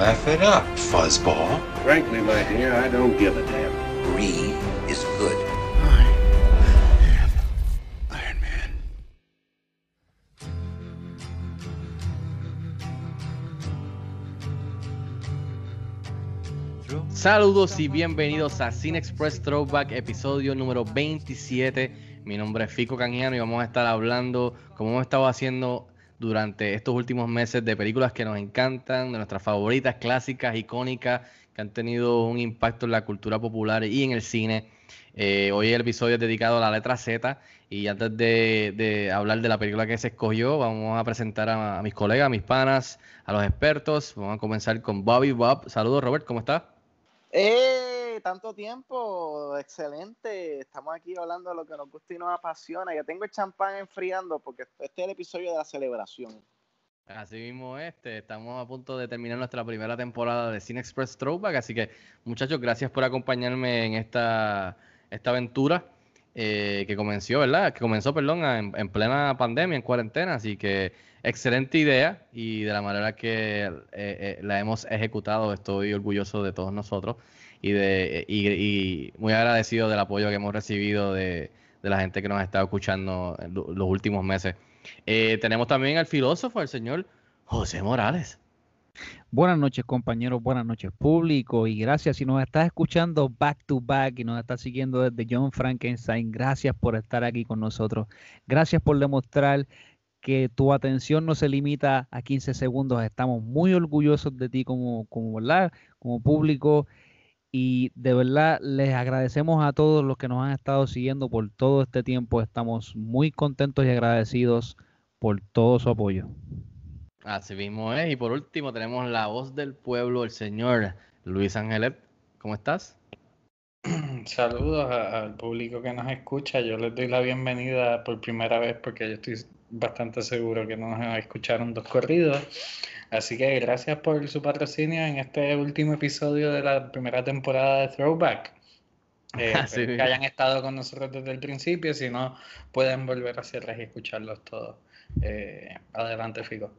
Laugh it up, fuzzball. Frankly, my dear, I don't give a damn. Greed is good. I am Iron Man. Saludos y bienvenidos a Cine Express Throwback, episodio número 27. Mi nombre es Fico Canjiano y vamos a estar hablando, como hemos estado haciendo durante estos últimos meses, de películas que nos encantan, de nuestras favoritas, clásicas, icónicas, que han tenido un impacto en la cultura popular y en el cine. Eh, hoy el episodio es dedicado a la letra Z y antes de, hablar de la película que se escogió, vamos a presentar a, a mis colegas, a mis panas, a los expertos. Vamos a comenzar con Bobby Bob. Saludos Robert, ¿cómo estás? ¡Eh! Tanto tiempo, excelente. Estamos aquí hablando de lo que nos gusta y nos apasiona. Ya tengo el champán enfriando porque este es el episodio de la celebración. Así mismo este, estamos a punto de terminar nuestra primera temporada de Cine Express Throwback, así que muchachos, gracias por acompañarme en esta, esta aventura eh, que comenzó, ¿verdad? Que comenzó, perdón, en, en plena pandemia, en cuarentena, así que excelente idea y de la manera que eh, eh, la hemos ejecutado, estoy orgulloso de todos nosotros y, de, y, y muy agradecido del apoyo que hemos recibido de, de la gente que nos ha estado escuchando en lo- los últimos meses. Eh, tenemos también al filósofo, el señor José Morales. Buenas noches compañeros, buenas noches público y gracias si nos estás escuchando back to back y nos estás siguiendo desde John Frankenstein, gracias por estar aquí con nosotros, gracias por demostrar que tu atención no se limita a 15 segundos, estamos muy orgullosos de ti como, como, ¿verdad? como público y de verdad les agradecemos a todos los que nos han estado siguiendo por todo este tiempo, estamos muy contentos y agradecidos por todo su apoyo. Así mismo es. Y por último tenemos la voz del pueblo, el señor Luis Ángelet. ¿Cómo estás? Saludos al público que nos escucha. Yo les doy la bienvenida por primera vez porque yo estoy bastante seguro que no nos escucharon dos corridos. Así que gracias por su patrocinio en este último episodio de la primera temporada de Throwback. Eh, espero que hayan estado con nosotros desde el principio. Si no, pueden volver a hacerlas y escucharlos todos. Eh, adelante, Fico.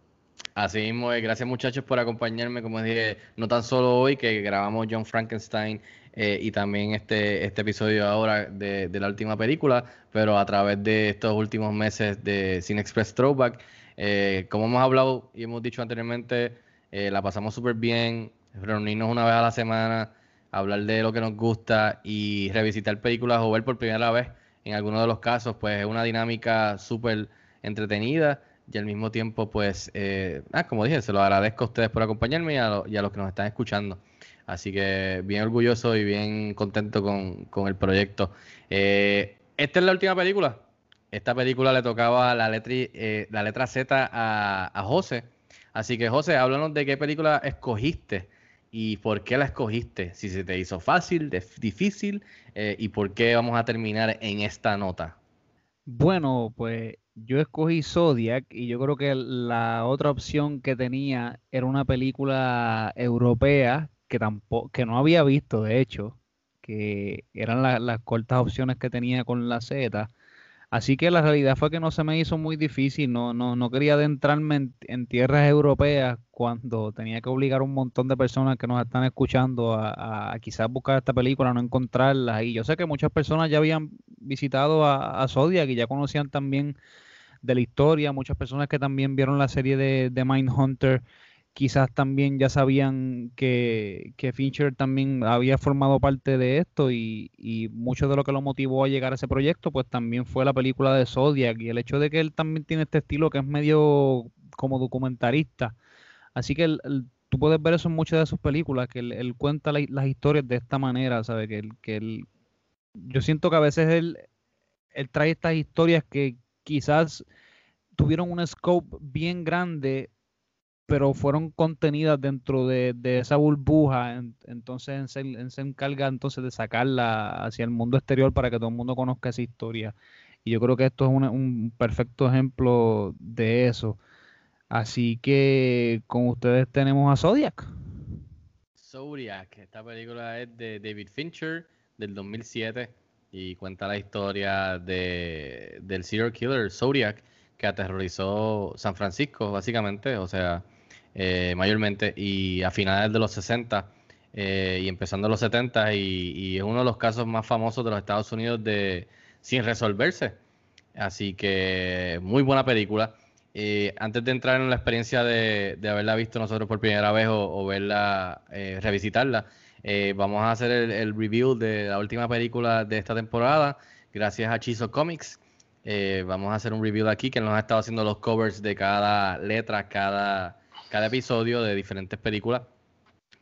Así mismo es. Gracias muchachos por acompañarme. Como dije, no tan solo hoy que grabamos John Frankenstein eh, y también este, este episodio ahora de, de la última película, pero a través de estos últimos meses de Cine Express Throwback. Eh, como hemos hablado y hemos dicho anteriormente, eh, la pasamos súper bien, reunirnos una vez a la semana, hablar de lo que nos gusta y revisitar películas o ver por primera vez, en algunos de los casos, pues es una dinámica súper entretenida y al mismo tiempo, pues, eh, ah, como dije, se lo agradezco a ustedes por acompañarme y a, lo- y a los que nos están escuchando. Así que bien orgulloso y bien contento con, con el proyecto. Eh, esta es la última película. Esta película le tocaba la letra, eh, la letra Z a, a José. Así que, José, háblanos de qué película escogiste y por qué la escogiste. Si se te hizo fácil, dif- difícil eh, y por qué vamos a terminar en esta nota. Bueno, pues yo escogí Zodiac y yo creo que la otra opción que tenía era una película europea que tampoco, que no había visto, de hecho, que eran la- las cortas opciones que tenía con la Z. Así que la realidad fue que no se me hizo muy difícil, no, no, no quería adentrarme en, tierras europeas cuando tenía que obligar a un montón de personas que nos están escuchando a, a- a quizás buscar esta película, no encontrarla. Y yo sé que muchas personas ya habían visitado a, a Zodiac y ya conocían también de la historia, muchas personas que también vieron la serie de, de Mindhunter quizás también ya sabían que, que Fincher también había formado parte de esto y, y mucho de lo que lo motivó a llegar a ese proyecto pues también fue la película de Zodiac y el hecho de que él también tiene este estilo que es medio como documentarista. Así que él- tú puedes ver eso en muchas de sus películas, que él, cuenta la- las historias de esta manera, ¿sabes? Que él, que él- yo siento que a veces él, él trae estas historias que quizás tuvieron un scope bien grande pero fueron contenidas dentro de, de esa burbuja, en- entonces se, él se encarga entonces de sacarla hacia el mundo exterior para que todo el mundo conozca esa historia. Y yo creo que esto es una- un perfecto ejemplo de eso. Así que con ustedes tenemos a Zodiac. Zodiac, esta película es de David Fincher del 2007 y cuenta la historia de, del serial killer Zodiac que aterrorizó San Francisco básicamente, o sea, eh, mayormente, y a finales de los 60 eh, y empezando los 70 y, y es uno de los casos más famosos de los Estados Unidos de sin resolverse. Así que muy buena película. Eh, antes de entrar en la experiencia de, de haberla visto nosotros por primera vez o, verla, revisitarla, vamos a hacer el, el review de la última película de esta temporada, gracias a Chizo Comics. Eh, vamos a hacer un review de aquí que nos ha estado haciendo los covers de cada letra, cada, cada episodio de diferentes películas.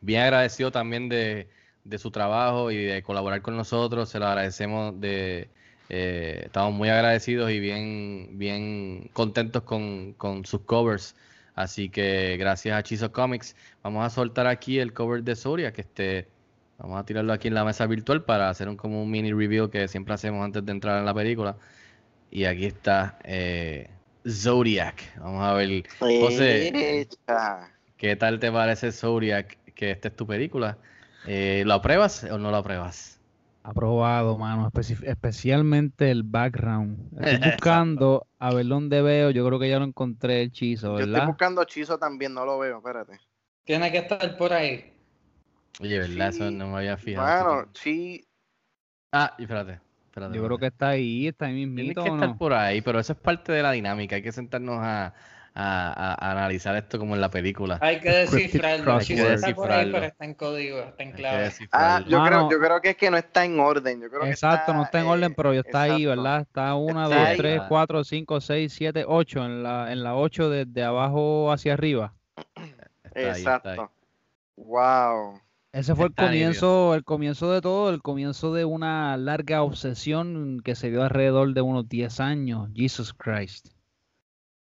Bien agradecido también de, de su trabajo y de colaborar con nosotros. Se lo agradecemos de, eh, estamos muy agradecidos y bien, bien contentos con, con sus covers. Así que gracias a Chizo Comics. Vamos a soltar aquí el cover de Soria, que este, vamos a tirarlo aquí en la mesa virtual para hacer un, como un mini review que siempre hacemos antes de entrar en la película. Y aquí está eh, Zodiac. Vamos a ver. José. ¿qué tal te parece Zodiac? Que esta es tu película. Eh, ¿Lo apruebas o no lo apruebas? Aprobado, mano. especi- especialmente el background. Estoy buscando a ver dónde veo. Yo creo que ya lo encontré el chizo, Yo estoy ¿verdad? buscando hechizo también, no lo veo, espérate. Tiene que estar por ahí. Oye, ¿verdad? Eso Sí. no me había fijado. Bueno, sí. Ah, y espérate. Espérate Yo creo que está ahí, está ahí Tiene mismito que o estar no. por ahí, pero eso es parte de la dinámica. Hay que sentarnos a, a- a- a analizar esto como en la película. Hay que descifrarlo. crossword. Chizo está por ahí, Descifrarlo. pero está en código, está en Hay que clave. Ah, descifrarlo. yo creo, Mano. yo creo que es que no está en orden. Yo creo que Exacto, no está en eh, orden, pero ya está ahí, exacto. ¿verdad? Está 1, Está 2, ahí. 3, 4, 5, 6, 7, 8. En la, en la 8 desde abajo hacia arriba. Está ahí, está ahí. Exacto. Wow. Ese fue el comienzo, el comienzo de todo, el comienzo de una larga obsesión que se dio alrededor de unos 10 años. Jesus Christ.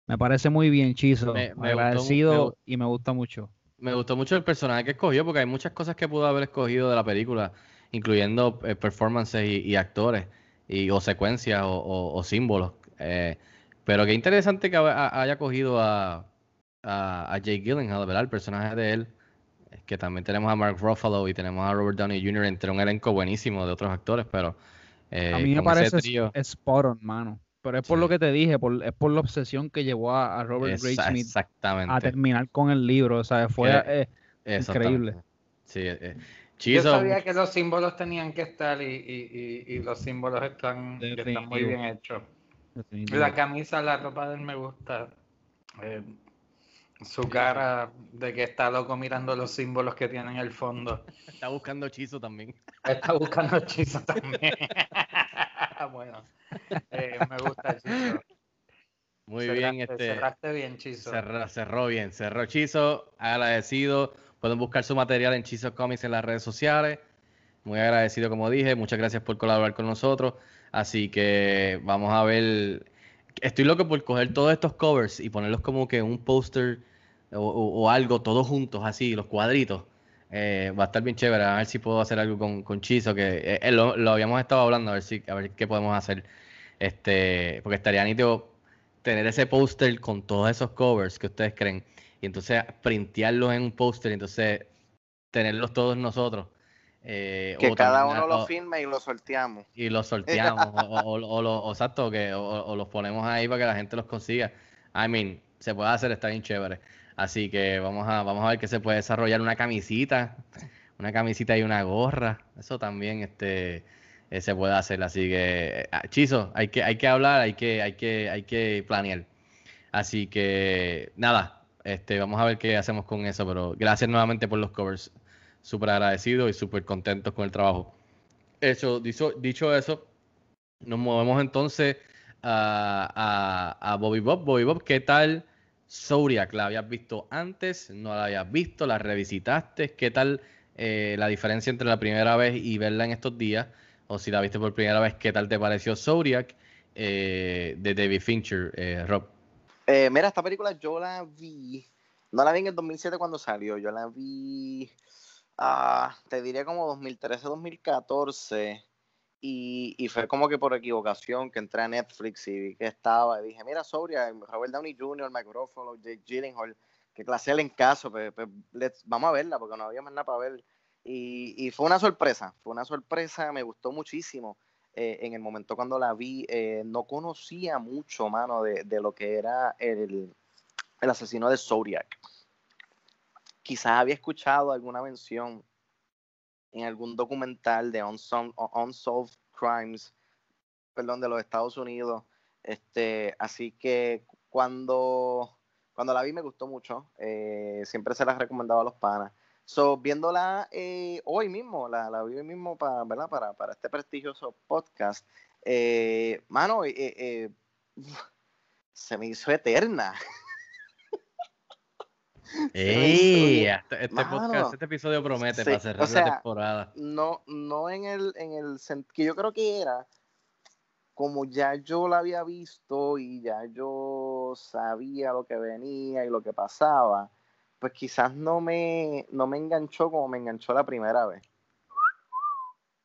Me parece muy bien, Chizo. Me- me gustó Agradecido me y me gusta mucho. Me gustó mucho el personaje que escogió porque hay muchas cosas que pudo haber escogido de la película, incluyendo eh, performances y, y actores, y, o secuencias o, o- o símbolos. Eh, pero qué interesante que ha- haya cogido a, a, a Jake Gyllenhaal, ¿verdad? El personaje de él. Es que también tenemos a Mark Ruffalo y tenemos a Robert Downey Jr. entre un elenco buenísimo de otros actores, pero eh, A mí me parece trío- es- spot on, mano. Pero es por Sí. lo que te dije, por, es por la obsesión que llevó a, a Robert Graysmith a terminar con el libro. O sea, fue eh, Exactamente. increíble. Sí, eh, Yo Chizo, sabía que los símbolos tenían que estar y, y- y- y los símbolos están, están muy bien hechos. La camisa, la ropa de él me gusta. Eh, su cara de que está loco mirando los símbolos que tiene en el fondo. está buscando Chizo también. Está buscando hechizo también. bueno, eh, me gusta Chizo. Muy Cerraste- bien, este. Cerraste bien, Chizo. Cerró, cerró bien, cerró Chizo, agradecido. Pueden buscar su material en Chizo Comics en las redes sociales. Muy agradecido, como dije. Muchas gracias por colaborar con nosotros. Así que vamos a ver. Estoy loco por coger todos estos covers y ponerlos como que un póster o, o- o algo, todos juntos, así, los cuadritos. Eh, va a estar bien chévere. A ver si puedo hacer algo con, con Chizo, que eh, eh, lo, lo habíamos estado hablando, a ver si, a ver qué podemos hacer. Este, porque estaría nítido tener ese póster con todos esos covers que ustedes creen y entonces printearlos en un póster y entonces tenerlos todos nosotros. eh, Que cada uno lo firme y lo sorteamos. y los sorteamos o, o, o- o exacto, que, o, o los ponemos ahí para que la gente los consiga. I mean, se puede hacer, está bien chévere. Así que vamos a, vamos a ver que se puede desarrollar una camisita, una camisita y una gorra. Eso también este, eh, se puede hacer. Así que, ah, Chizo, hay que, hay que hablar, hay que, hay que, hay que planear. Así que, nada, este, vamos a ver qué hacemos con eso. Pero gracias nuevamente por los covers. Súper agradecidos y súper contentos con el trabajo. Eso, dicho, dicho eso, nos movemos entonces a, a- a Bobby Bob. Bobby Bob, ¿qué tal Zodiac? ¿La habías visto antes? ¿No la habías visto? ¿La revisitaste? ¿Qué tal eh, la diferencia entre la primera vez y verla en estos días? O si la viste por primera vez, ¿qué tal te pareció Zodiac eh, de David Fincher, eh, Rob? Eh, mira, esta película yo la vi No la vi en el 2007 cuando salió, yo la vi, ah, te diría como 2013, 2014. Y, y, fue como que por equivocación que entré a Netflix y vi que estaba. Y dije, mira, Sobria, Robert Downey Jr., Mike Ruffalo, Jake Gyllenhaal, que clase en caso, pues, pues vamos a verla porque no había más nada para ver. Y, y, fue una sorpresa, fue una sorpresa, me gustó muchísimo. Eh, en el momento cuando la vi, eh, no conocía mucho, mano, de, de lo que era el, el asesino de Zodiac. Quizás había escuchado alguna mención en algún documental de Unsolved, Crimes, perdón, de los Estados Unidos. Este, así que cuando, cuando la vi me gustó mucho. Eh, siempre se la recomendaba a los panas. So, viéndola eh, hoy mismo, la, la vi hoy mismo para, ¿verdad? Para, para este prestigioso podcast. Eh, mano, se me hizo eterna. Ey, este, este, podcast, este episodio promete para cerrar la temporada. No, no en el, en el sentido que yo creo que era como ya yo la había visto y ya yo sabía lo que venía y lo que pasaba, pues quizás no me, no me enganchó como me enganchó la primera vez.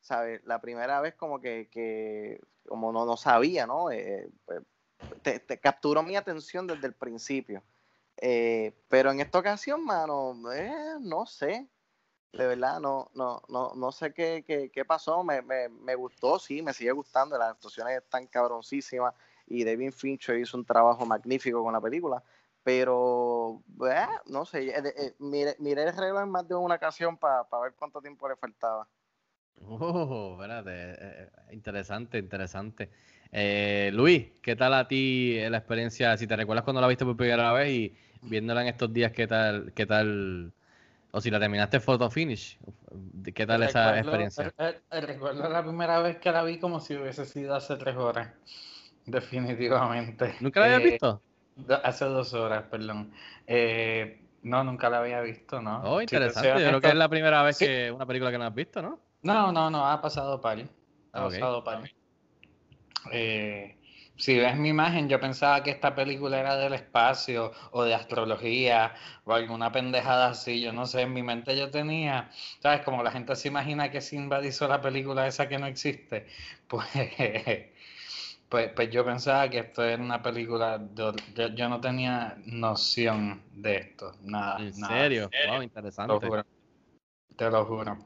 ¿Sabes? La primera vez como que, que como no, no sabía, ¿no? Eh, pues, te, te capturó mi atención desde el principio. Eh, pero en esta ocasión, mano, eh, no sé. De verdad, no, no, no, no sé qué, qué, qué pasó. Me, me, me, gustó, sí, me sigue gustando. Las actuaciones están cabroncísimas. Y David Fincher hizo un trabajo magnífico con la película. Pero, eh, no sé, miré, miré, el reloj en más de una ocasión para ver cuánto tiempo le faltaba. Oh, interesante, interesante. Eh, Luis, ¿qué tal a ti la experiencia? Si te recuerdas cuando la viste por primera vez y viéndola en estos días, ¿qué tal, qué tal, o si la terminaste photo finish, ¿qué tal esa experiencia? Eh, eh, recuerdo la primera vez que la vi como si hubiese sido hace tres horas, definitivamente. ¿Nunca la habías visto? Hace dos horas, perdón. no, nunca la había visto, ¿no? Oh, interesante. Yo creo que es la primera vez que una película que no has visto, ¿no? No, no, no, ha pasado par. Ha pasado par. Eh, si ves mi imagen, yo pensaba que esta película era del espacio o de astrología o alguna pendejada así. Yo no sé, en mi mente yo tenía, ¿sabes? Como la gente se imagina que Sinbad hizo la película esa que no existe, pues, pues, pues yo pensaba que esto era una película. Yo, yo, no tenía noción de esto, nada. ¿En serio? Wow, interesante. Te lo juro.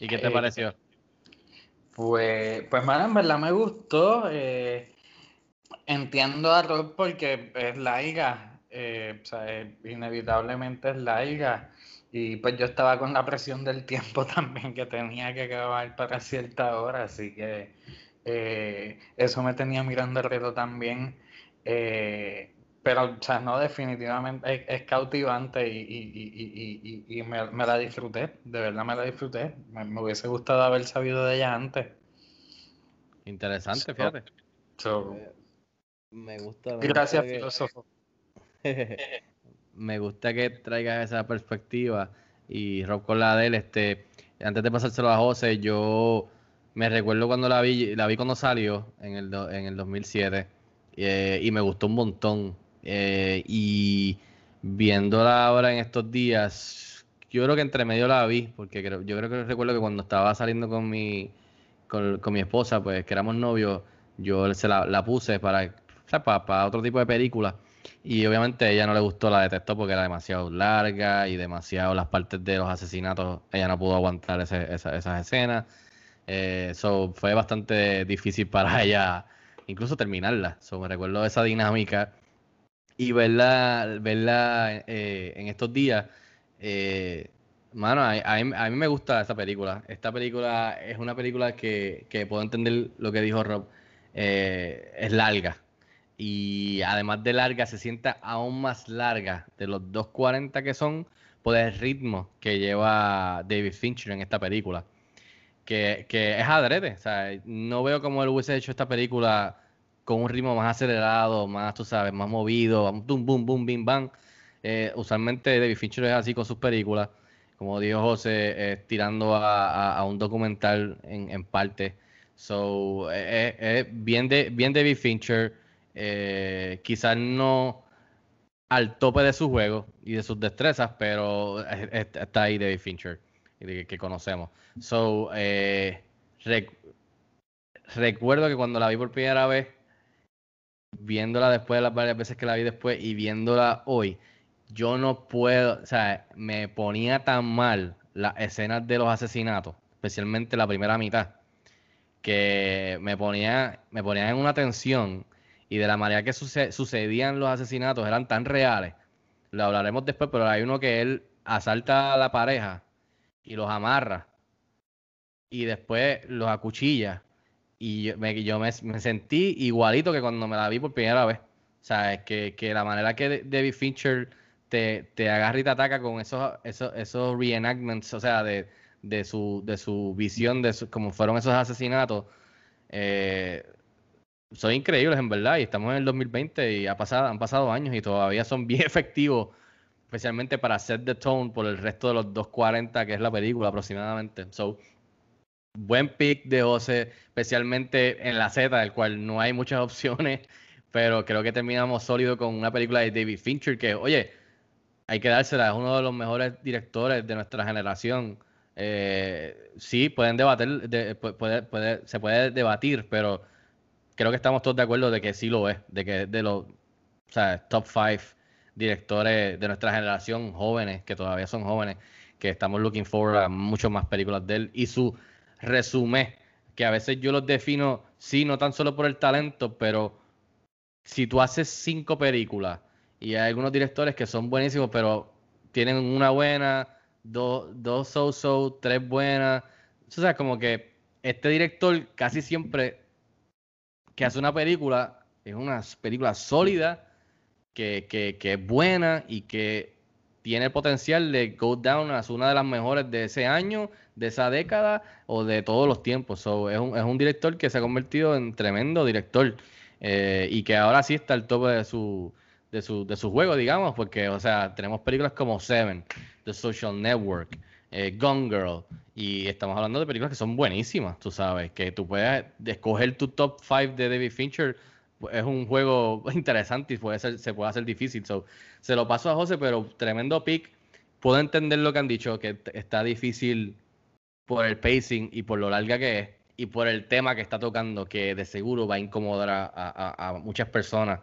¿Y qué te eh, pareció? Pues, pues, mano, en verdad me gustó. Eh, entiendo a porque es laiga, eh, o sea, inevitablemente es laiga. Y pues yo estaba con la presión del tiempo también que tenía que acabar para cierta hora, así que eh, eso me tenía mirando el reloj también. Pero, o sea, no, definitivamente es, cautivante y, me, la disfruté, de verdad me la disfruté. Me, hubiese gustado haber sabido de ella antes. Interesante, fíjate. Eh, me gusta. Gracias, filósofo. me gusta que traigas esa perspectiva. Y Rob con la de él, este, antes de pasárselo a José, yo me recuerdo cuando la vi, la vi cuando salió en el, en el 2007 eh, y me gustó un montón. Eh, y viéndola ahora en estos días, yo creo que entre medio la vi, porque creo, yo creo que recuerdo que cuando estaba saliendo con mi, con, mi esposa, pues que éramos novios, yo se la, puse para, para, otro tipo de película. Y obviamente a ella no le gustó, la detestó porque era demasiado larga y demasiado las partes de los asesinatos, ella no pudo aguantar esas escenas. Eso eh, fue bastante difícil para ella incluso terminarla. So, me recuerdo esa dinámica y verla, verla eh, en estos días. Eh, mano, a, mí, me gusta esta película. Esta película es una película que, que puedo entender lo que dijo Rob. Eh, es larga. Y además de larga, se sienta aún más larga de los 2.40 que son por el ritmo que lleva David Fincher en esta película. Que, que es adrede. O sea, no veo cómo él hubiese hecho esta película con un ritmo más acelerado, más, tú sabes, más movido, boom, boom, boom, bim, bam. Eh, usualmente David Fincher es así con sus películas, como dijo José, eh, tirando a, un documental en, parte. So, eh, eh, bien, de, bien David Fincher, quizás no, al tope de su juego y de sus destrezas, pero está ahí David Fincher, que, conocemos. So, eh, recuerdo que cuando la vi por primera vez, viéndola después de las varias veces que la vi después y viéndola hoy, yo no puedo, o sea, me ponía tan mal las escenas de los asesinatos, especialmente la primera mitad, que me ponía, me ponía en una tensión y de la manera que sucedían los asesinatos eran tan reales. Lo hablaremos después, pero hay uno que él asalta a la pareja y los amarra y después los acuchilla. Y yo, me, sentí igualito que cuando me la vi por primera vez. O sea, es que, que la manera que David Fincher te, te agarra y te ataca con esos, esos, esos reenactments, o sea, de, de, su, de su visión de cómo fueron esos asesinatos, eh, son increíbles en verdad. Y estamos en el 2020 y han pasado años y todavía son bien efectivos, especialmente para set the tone por el resto de los 2.40 que es la película aproximadamente. So, buen pick de José, especialmente en la Z, del cual no hay muchas opciones, pero creo que terminamos sólido con una película de David Fincher que, oye, hay que dársela, es uno de los mejores directores de nuestra generación. Eh, sí, pueden debatir, se puede debatir, pero creo que estamos todos de acuerdo de que sí lo es, de que es de los top five directores de nuestra generación, jóvenes, que todavía son jóvenes, que estamos looking forward a muchas más películas de él. Y su resumen, que a veces yo los defino, sí, no tan solo por el talento, pero si tú haces cinco películas y hay algunos directores que son buenísimos, pero tienen una buena, dos, dos so-so, tres buenas. O sea, como que este director casi siempre que hace una película, es una película sólida, que, que, que es buena y que tiene el potencial de go down a una de las mejores de ese año, de esa década o de todos los tiempos. So, es, un, es un director que se ha convertido en tremendo director eh, y que ahora sí está al tope de su, de su, de su juego, digamos, porque, o sea, tenemos películas como Seven, The Social Network, eh, Gone Girl, y estamos hablando de películas que son buenísimas, tú sabes, que tú puedes escoger tu top 5 de David Fincher, pues, es un juego interesante y puede ser, se puede hacer difícil. So, se lo paso a José, pero tremendo pick. Puedo entender lo que han dicho, que está difícil por el pacing y por lo larga que es, y por el tema que está tocando, que de seguro va a incomodar a, muchas personas.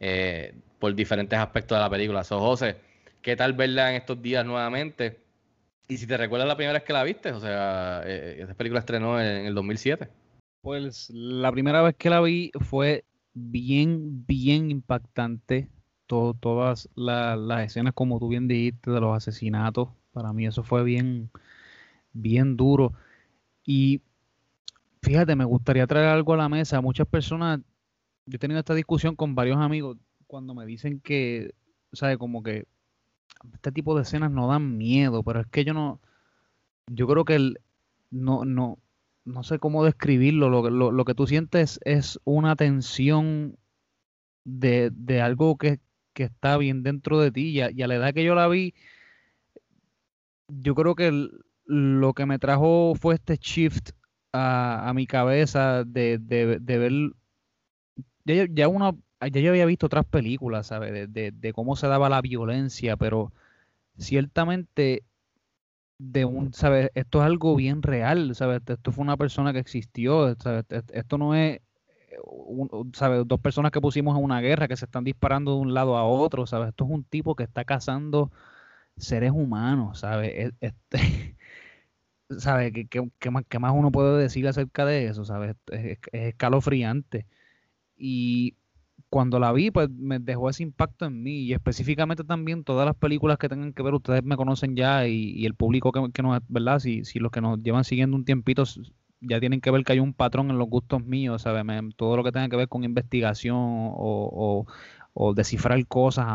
Eh, por diferentes aspectos de la película. So, José, ¿qué tal verla en estos días nuevamente? Y si te recuerdas la primera vez que la viste, o sea, eh, esa película estrenó en, el 2007. Pues la primera vez que la vi fue bien, bien impactante. todas las escenas, como tú bien dijiste, de los asesinatos. Para mí eso fue bien, bien duro. Y fíjate, me gustaría traer algo a la mesa. Muchas personas, yo he tenido esta discusión con varios amigos cuando me dicen que, ¿sabes? Como que este tipo de escenas no dan miedo, pero es que yo no, yo creo que el, no, no, no sé cómo describirlo, lo, lo, lo que tú sientes es una tensión de, de algo que, que, está bien dentro de ti y a, la edad que yo la vi, yo creo que lo que me trajo fue este shift a, a mi cabeza de, de, de ver ya, ya uno ya yo había visto otras películas, ¿sabes? De, cómo se daba la violencia, pero ciertamente de un, ¿sabes? Esto es algo bien real, ¿sabes? Esto fue una persona que existió, ¿sabes? Esto no es, ¿sabes? Dos personas que pusimos en una guerra que se están disparando de un lado a otro, ¿sabes? Esto es un tipo que está cazando seres humanos, ¿sabes? Este, ¿Sabes? ¿Qué, más, más, uno puede decir acerca de eso? ¿Sabes? es escalofriante. Y cuando la vi, pues me dejó ese impacto en mí y específicamente también todas las películas que tengan que ver, ustedes me conocen ya y, el público que, que nos, ¿verdad? Si, si los que nos llevan siguiendo un tiempito ya tienen que ver que hay un patrón en los gustos míos, ¿sabes? todo lo que tenga que ver con investigación o, descifrar cosas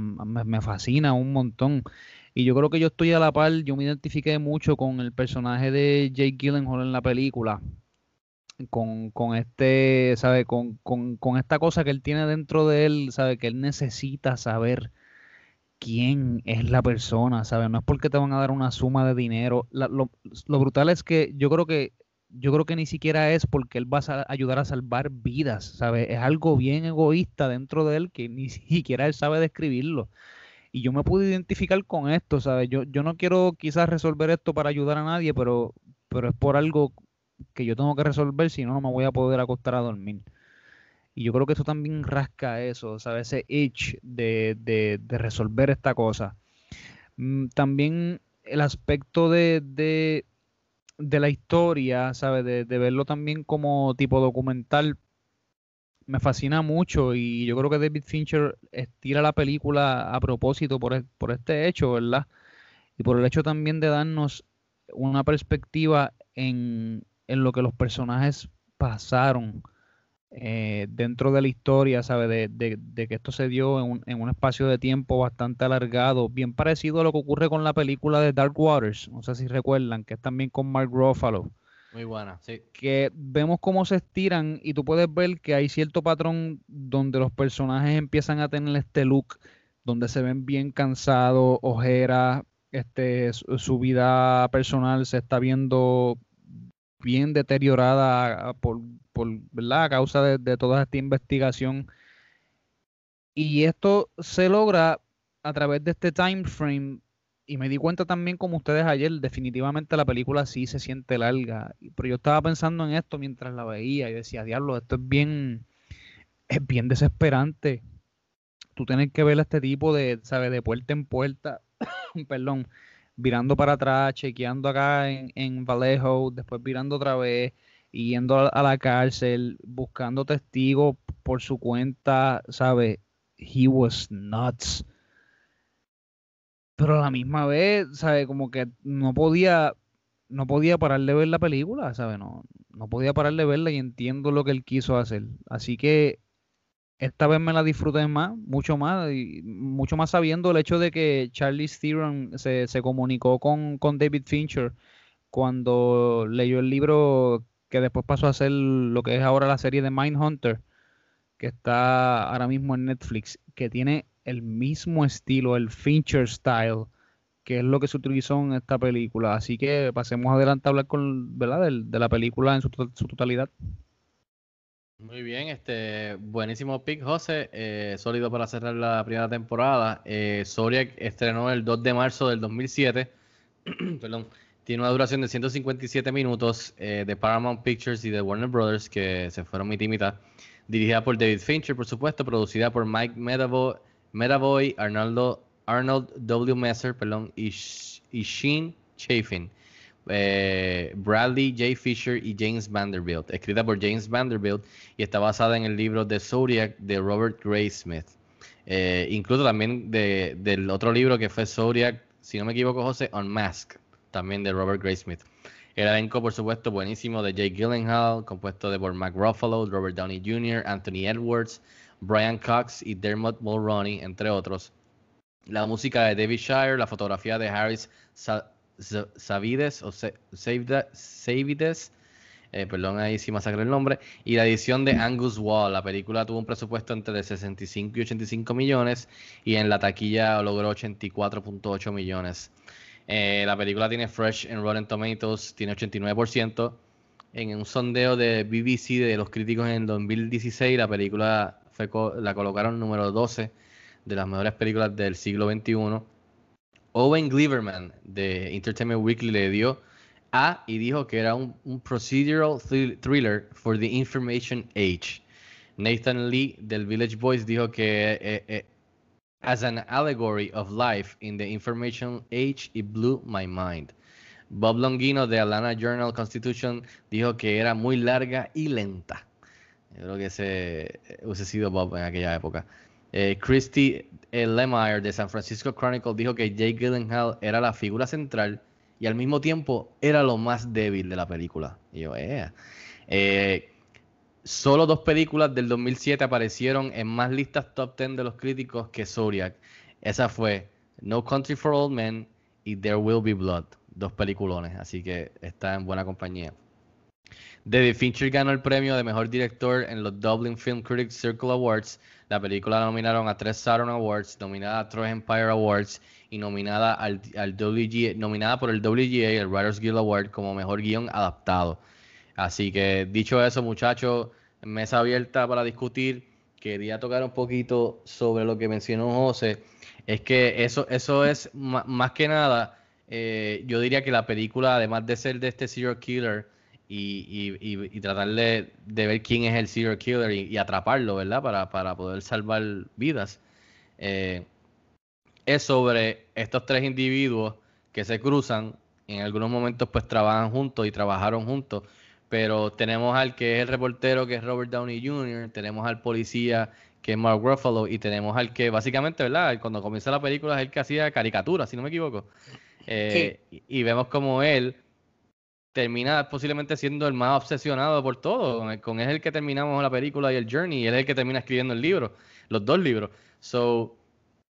me, me fascina un montón. Y yo creo que yo estoy a la par, yo me identifiqué mucho con el personaje de Jake Gyllenhaal en la película con, con este, ¿sabe? Con, con, con, esta cosa que él tiene dentro de él, ¿sabe? Que él necesita saber quién es la persona, ¿sabe? No es porque te van a dar una suma de dinero. lo, lo, brutal es que yo creo que yo creo que ni siquiera es porque él va a ayudar a salvar vidas, ¿sabes? Es algo bien egoísta dentro de él que ni siquiera él sabe describirlo. Y yo me pude identificar con esto, ¿sabes? Yo, yo no quiero quizás resolver esto para ayudar a nadie, pero, pero es por algo que yo tengo que resolver, si no, no me voy a poder acostar a dormir. Y yo creo que eso también rasca eso, ¿sabes? Ese itch de, de, de resolver esta cosa. Mm, también el aspecto de, de, de la historia, ¿sabes? De, de, verlo también como tipo documental, me fascina mucho y yo creo que David Fincher estira la película a propósito por, por este hecho, ¿verdad? Y por el hecho también de darnos una perspectiva en, en lo que los personajes pasaron eh, dentro de la historia, ¿sabe? De, de, que esto se dio en un, en un, espacio de tiempo bastante alargado, bien parecido a lo que ocurre con la película de Dark Waters, no sé si recuerdan, que es también con Mark Ruffalo. Muy buena. Que vemos cómo se estiran y tú puedes ver que hay cierto patrón donde los personajes empiezan a tener este look, donde se ven bien cansados, ojeras, este, su vida personal se está viendo bien deteriorada por, por a causa de, toda esta investigación. Y esto se logra a través de este time frame. Y me di cuenta también, como ustedes ayer, definitivamente la película sí se siente larga. Pero yo estaba pensando en esto mientras la veía y decía, diablo, esto es bien, es bien desesperante. Tú tienes que ver a este tipo de, ¿sabes? De puerta en puerta, perdón, virando para atrás, chequeando acá en, en Vallejo, después virando otra vez, yendo a, la cárcel, buscando testigos por su cuenta, ¿sabes? He was nuts. Pero a la misma vez, ¿sabes? Como que no podía, no podía parar de ver la película, ¿sabes? No, no podía parar de verla y entiendo lo que él quiso hacer. Así que esta vez me la disfruté más, mucho más, y mucho más sabiendo el hecho de que Charlie Theron se, se comunicó con, con, David Fincher cuando leyó el libro que después pasó a ser lo que es ahora la serie de Mindhunter, que está ahora mismo en Netflix, que tiene el mismo estilo, el Fincher style, que es lo que se utilizó en esta película. Así que pasemos adelante a hablar con, ¿verdad? De, de la película en su, totalidad. Muy bien, este buenísimo pick, José. Eh, sólido para cerrar la primera temporada. Eh, estrenó el 2 de marzo del 2007. Perdón. Tiene una duración de 157 minutos eh, de Paramount Pictures y de Warner Brothers, que se fueron mitad y. Dirigida por David Fincher, por supuesto. Producida por Mike Medavoy, Arnoldo, Arnold W. Messer perdón, y, y Sheen Chafin. Eh, Bradley J. Fisher y James Vanderbilt, escrita por James Vanderbilt y está basada en el libro The Zodiac de Robert Gray Smith. Eh, incluso también de, del otro libro que fue Zodiac, si no me equivoco, José, Unmask, también de Robert Gray Smith. El elenco, por supuesto, buenísimo de Jake Gyllenhaal, compuesto de por Mark Ruffalo, Robert Downey Jr., Anthony Edwards, Brian Cox y Dermot Mulroney, entre otros. La música de David Shire, la fotografía de Harris Savides o Savides, eh, perdón ahí si masacré el nombre, y la edición de Angus Wall. La película tuvo un presupuesto entre 65 y 85 millones y en la taquilla logró 84.8 millones. Eh, la película tiene Fresh en Rotten Tomatoes, tiene 89%. En un sondeo de BBC de los críticos en el 2016, la película la colocaron número 12 de las mejores películas del siglo XXI Owen Gliverman de Entertainment Weekly le dio A y dijo que era un, procedural thriller for the information age. Nathan Lee del Village Boys dijo que eh, eh, as an allegory of life in the information age it blew my mind. Bob Longino de Atlanta Journal Constitution dijo que era muy larga y lenta. Yo creo que ese hubiese sido Bob en aquella época. Eh, Christy Lemire de San Francisco Chronicle dijo que Jake Gyllenhaal era la figura central y al mismo tiempo era lo más débil de la película. Y yo, eh, solo dos películas del 2007 aparecieron en más listas top 10 de los críticos que Zodiac. Esa fue No Country for Old Men y There Will Be Blood. Dos peliculones, así que está en buena compañía. David Fincher ganó el premio de mejor director en los Dublin Film Critics Circle Awards. La película la nominaron a tres Saturn Awards, nominada a Troy Empire Awards y nominada, al, al WGA, nominada por el WGA, el Writers Guild Award, como mejor guion adaptado. Así que dicho eso, muchachos, mesa abierta para discutir. Quería tocar un poquito sobre lo que mencionó José. Es que eso, eso es más que nada, eh, yo diría que la película, además de ser de este serial killer y, y, tratar de, ver quién es el serial killer y, atraparlo, ¿verdad? Para, para, poder salvar vidas, eh, es sobre estos tres individuos que se cruzan, en algunos momentos pues trabajan juntos y trabajaron juntos, pero tenemos al que es el reportero, que es Robert Downey Jr., tenemos al policía, que es Mark Ruffalo, y tenemos al que básicamente, ¿verdad? Cuando comienza la película es el que hacía caricaturas, si no me equivoco. Eh, y, vemos como él termina posiblemente siendo el más obsesionado por todo. Con, es el que terminamos la película y el Journey, y él es el que termina escribiendo el libro, los dos libros. So,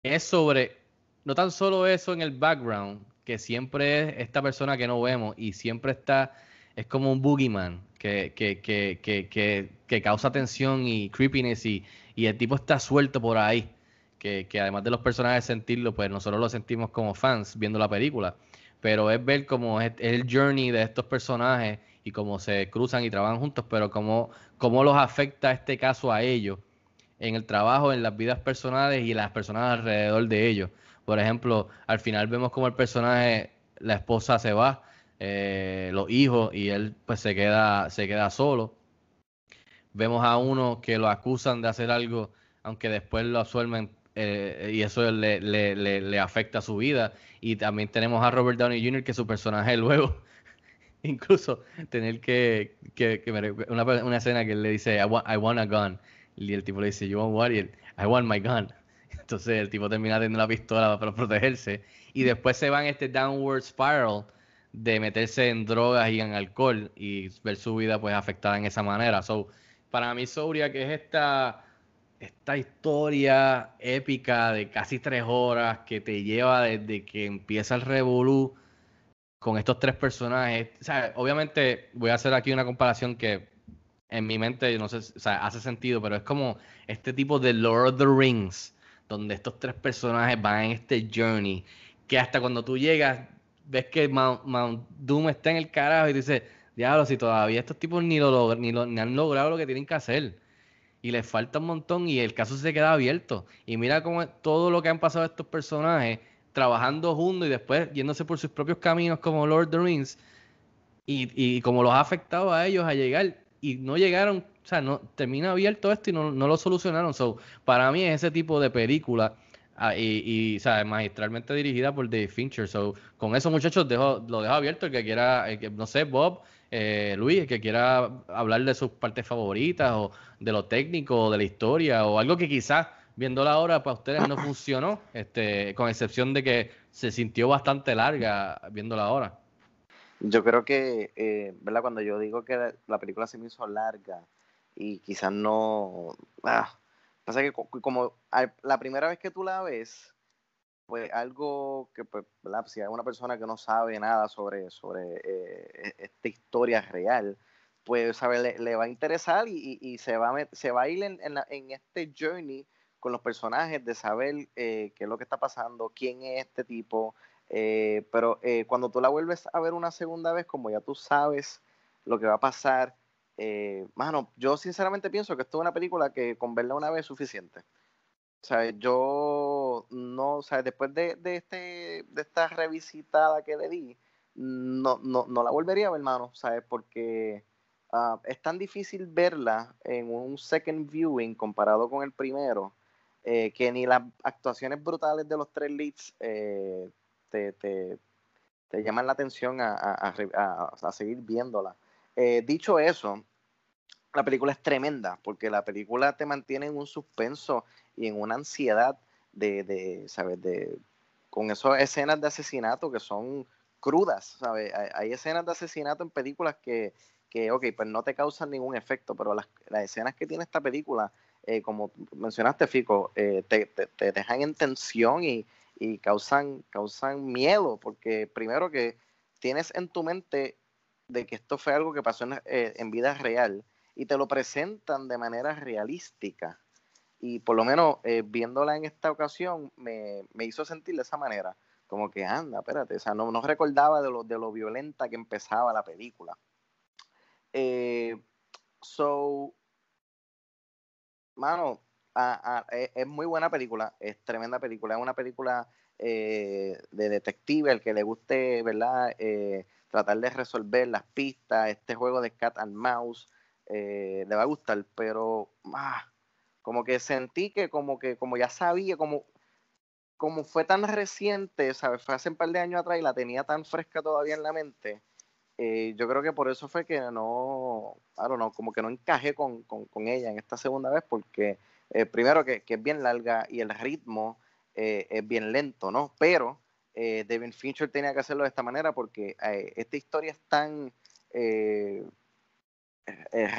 es sobre, no tan solo eso en el background, que siempre es esta persona que no vemos y siempre está es como un boogeyman que, que, que, que, que causa tensión y creepiness y, y, el tipo está suelto por ahí. Que, además de los personajes sentirlo, pues nosotros lo sentimos como fans viendo la película. Pero es ver cómo es, el journey de estos personajes y cómo se cruzan y trabajan juntos, pero cómo, cómo los afecta este caso a ellos en el trabajo, en las vidas personales y las personas alrededor de ellos. Por ejemplo, al final vemos como el personaje, la esposa se va eh, los hijos y él pues se queda, se queda solo. Vemos a uno que lo acusan de hacer algo, aunque después lo absuelven eh, y eso le, le, le, afecta su vida. Y también tenemos a Robert Downey Jr., que su personaje luego, incluso tener que, que, una, una, escena que él le dice, I want, I want a gun. Y el tipo le dice, You want what? Y él, I want my gun. Entonces el tipo termina teniendo la pistola para protegerse. Y después se va en este downward spiral de meterse en drogas y en alcohol y ver su vida pues afectada en esa manera. So, para mí Sobria, que es esta, esta historia épica de casi tres horas que te lleva desde que empieza el revolú con estos tres personajes. Obviamente voy a hacer aquí una comparación que en mi mente, no sé, hace sentido, pero es como este tipo de Lord of the Rings, donde estos tres personajes van en este journey, que hasta cuando tú llegas ves que Mount, Doom está en el carajo y dice, diablo, si todavía estos tipos ni lo, ni lo ni han logrado lo que tienen que hacer. Y les falta un montón y el caso se queda abierto. Y mira cómo todo lo que han pasado estos personajes trabajando juntos y después yéndose por sus propios caminos como Lord of the Rings y, y como los ha afectado a ellos a llegar y no llegaron, o sea, no termina abierto esto y no, no lo solucionaron. So, para mí es ese tipo de película Ah, y, y magistralmente dirigida por Dave Fincher. So, con eso, muchachos, dejo, lo dejo abierto. El que quiera, que, no sé, Bob, eh, Luis, que quiera hablar de sus partes favoritas o de lo técnico, o de la historia o algo que quizás viendo ahora para ustedes no funcionó, este, con excepción de que se sintió bastante larga viéndola ahora. Yo creo que, eh, ¿verdad? Cuando yo digo que la película se me hizo larga y quizás no, ah, Pasa que como la primera vez que tú la ves, pues algo que, pues, si hay una persona que no sabe nada sobre, sobre eh, e, esta historia real, pues sabe, le, va a interesar y, se, va a se va a ir en, en, este journey con los personajes de saber eh, qué es lo que está pasando, quién es este tipo. Eh, pero cuando tú la vuelves a ver una segunda vez, como ya tú sabes lo que va a pasar, mano, yo sinceramente pienso que esto es una película que con verla una vez es suficiente. Sea, Yo no, sea, Después de, de, este, de esta revisitada que le di, no, no, no la volvería a ver, hermano, ¿sabes? Porque ah, es tan difícil verla en un second viewing comparado con el primero, eh, que ni las actuaciones brutales de los tres leads eh, te, te, te, llaman la atención a, a, a, a seguir viéndola. Eh, dicho eso, la película es tremenda porque la película te mantiene en un suspenso y en una ansiedad de, de ¿sabes? De, con esas escenas de asesinato que son crudas, ¿sabes? Hay, escenas de asesinato en películas que, que, ok, pues no te causan ningún efecto, pero las, escenas que tiene esta película, eh, como mencionaste, Fico, eh, te, te, dejan en tensión y, y causan, causan miedo, porque primero que tienes en tu mente de que esto fue algo que pasó en, eh, vida real y te lo presentan de manera realística. Y por lo menos eh, viéndola en esta ocasión me, hizo sentir de esa manera. Como que anda, espérate, o sea, no, no recordaba de lo, de lo violenta que empezaba la película. Eh, so, mano, a- a- es, es muy buena película, es tremenda película, es una película eh, de detective, el que le guste, ¿verdad? Eh, tratar de resolver las pistas, este juego de cat and mouse, le va a gustar, pero ah, como que sentí que como que como ya sabía, como, como fue tan reciente, ¿sabes? Fue hace un par de años atrás y la tenía tan fresca todavía en la mente, eh, yo creo que por eso fue que no, don't know, como que no encajé con, con, ella en esta segunda vez, porque eh, primero que, es bien larga y el ritmo eh, es bien lento, ¿no? Pero David Fincher tenía que hacerlo de esta manera porque esta historia es tan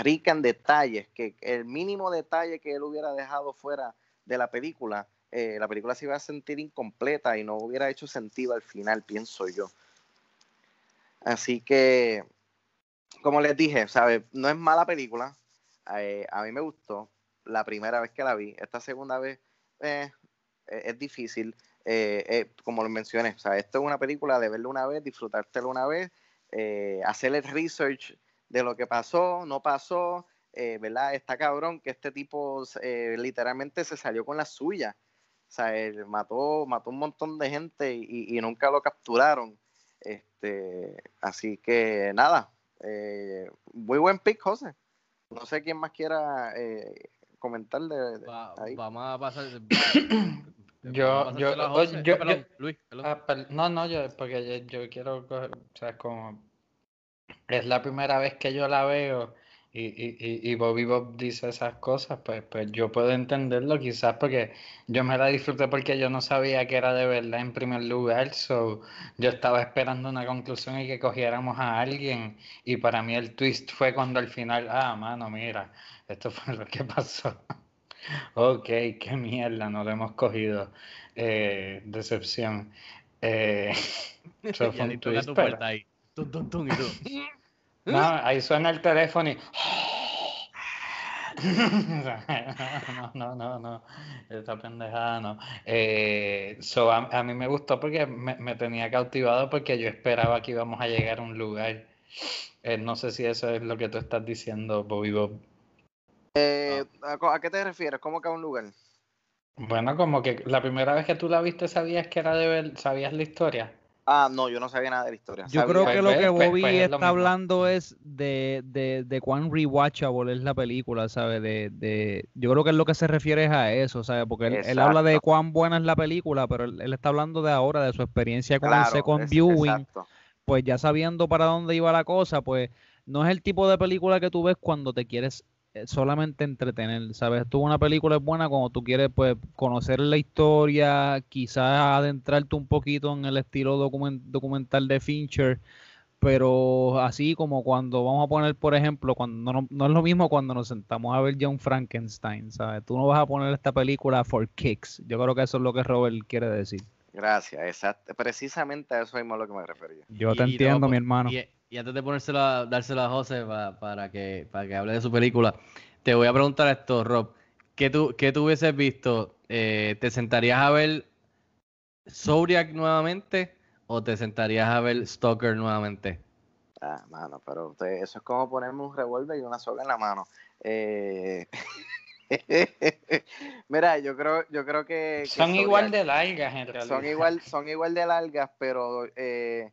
rica en detalles que el mínimo detalle que él hubiera dejado fuera de la película, eh, la película se iba a sentir incompleta y no hubiera hecho sentido al final, pienso yo. Así que, como les dije, ¿sabe? no es mala película. eh, a mí me gustó la primera vez que la vi. Esta segunda vez eh, eh, es difícil. eh, eh, como lo mencioné, o esto es una película de verla una vez, disfrutártela una vez, eh, hacer el research de lo que pasó, no pasó, eh, ¿verdad? Está cabrón que este tipo eh, literalmente se salió con la suya. O sea, él mató, mató un montón de gente y, y nunca lo capturaron. Este, así que nada, eh, muy buen pick, José. No sé quién más quiera eh, comentar de, de Va- ahí. vamos a pasar. Yo, yo, hacérsela a José. yo- perdón, yo- Luis, ah, no, no, yo, porque yo, yo quiero, coger- o sea, como es la primera vez que yo la veo y, y, y, Bobby Bob dice esas cosas, pues, pues yo puedo entenderlo quizás porque yo me la disfruté porque yo no sabía que era de verdad en primer lugar, so yo estaba esperando una conclusión y que cogiéramos a alguien y para mí el twist fue cuando al final, ah, mano, mira, esto fue lo que pasó. Ok, qué mierda, no lo hemos cogido. Eh, decepción. Eh, eso Y fue un twist, tu pero- puerta ahí. Tum, tum, tum, y tú. No, ahí suena el teléfono y... No, no, no, no, esta pendejada no. Eh, so, a, a mí me gustó porque me, me tenía cautivado porque yo esperaba que íbamos a llegar a un lugar. Eh, no sé si eso es lo que tú estás diciendo, Bobby Bob. Eh, ¿a, co- a qué te refieres? ¿Cómo que a un lugar? Bueno, como que la primera vez que tú la viste sabías que era de ver, sabías la historia. Ah, no, yo no sabía nada de la historia. Yo Sabía- creo que lo Pues, que pues, Bobby pues está hablando es de, de, de cuán rewatchable es la película, ¿sabes? De, de, yo creo que es lo que se refiere es a eso, ¿sabes? Porque él, él habla de cuán buena es la película, pero él, él está hablando de ahora, de su experiencia con el second es- viewing, exacto. pues ya sabiendo para dónde iba la cosa, pues no es el tipo de película que tú ves cuando te quieres solamente entretener, ¿sabes? Tú una película es buena cuando tú quieres pues conocer la historia, quizás adentrarte un poquito en el estilo documen- documental de Fincher, pero así como cuando vamos a poner, por ejemplo, cuando no, no es lo mismo cuando nos sentamos a ver John Frankenstein, ¿sabes? Tú no vas a poner esta película for kicks. Yo creo que eso es lo que Robert quiere decir. Gracias, exacto. Precisamente a eso mismo es lo que me refería. Yo te y entiendo, mi hermano. Y, y antes de ponérselo a, dárselo a José pa- para, que, para que hable de su película, te voy a preguntar esto, Rob. ¿Qué tú, qué tú hubieses visto? Eh, ¿Te sentarías a ver Zodiac nuevamente o te sentarías a ver Stalker nuevamente? Ah, mano, pero usted- eso es como ponerme un revólver y una soga en la mano. Eh, Mira, yo creo, yo creo que, que Son igual de largas en realidad. son igual, son igual de largas, pero eh,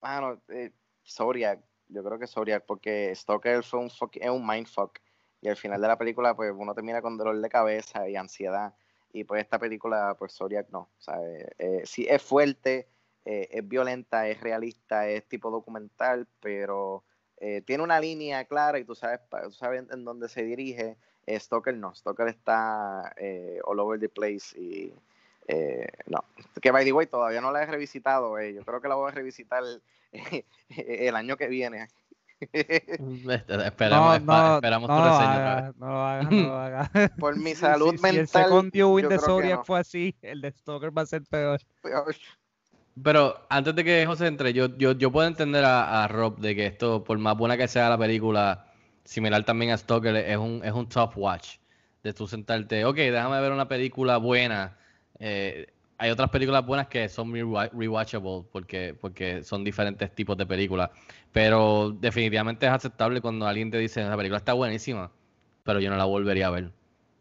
mano, eh, Zodiac, yo creo que Zodiac, porque Stalker fue un fuck- es un mindfuck. Y al final de la película, pues uno termina con dolor de cabeza y ansiedad. Y pues esta película, pues Zodiac no. Sea, eh, eh, sí es fuerte, eh, es violenta, es realista, es tipo documental, pero eh, tiene una línea clara y tú sabes, tú sabes en dónde se dirige. Eh, Stoker no, Stoker está eh, all over the place y eh, no. Que by the way, todavía no la he revisitado, eh, yo creo que la voy a revisitar eh, el año que viene. Esperamos, No, espa- no, esperamos no tu lo reseña. haga, no lo haga, no lo haga. Por mi salud si- Si el mental, second viewing de Zodiac no. fue así, el de Stalker va a ser peor. Pero antes de que José entre, yo, yo, yo puedo entender a, a Rob de que esto, por más buena que sea la película, similar también a Stalker, es un, es un tough watch. De tú sentarte, ok, déjame ver una película buena. eh, hay otras películas buenas que son rewa- rewatchable porque, porque son diferentes tipos de películas. Pero definitivamente es aceptable cuando alguien te dice, la película está buenísima, pero yo no la volvería a ver.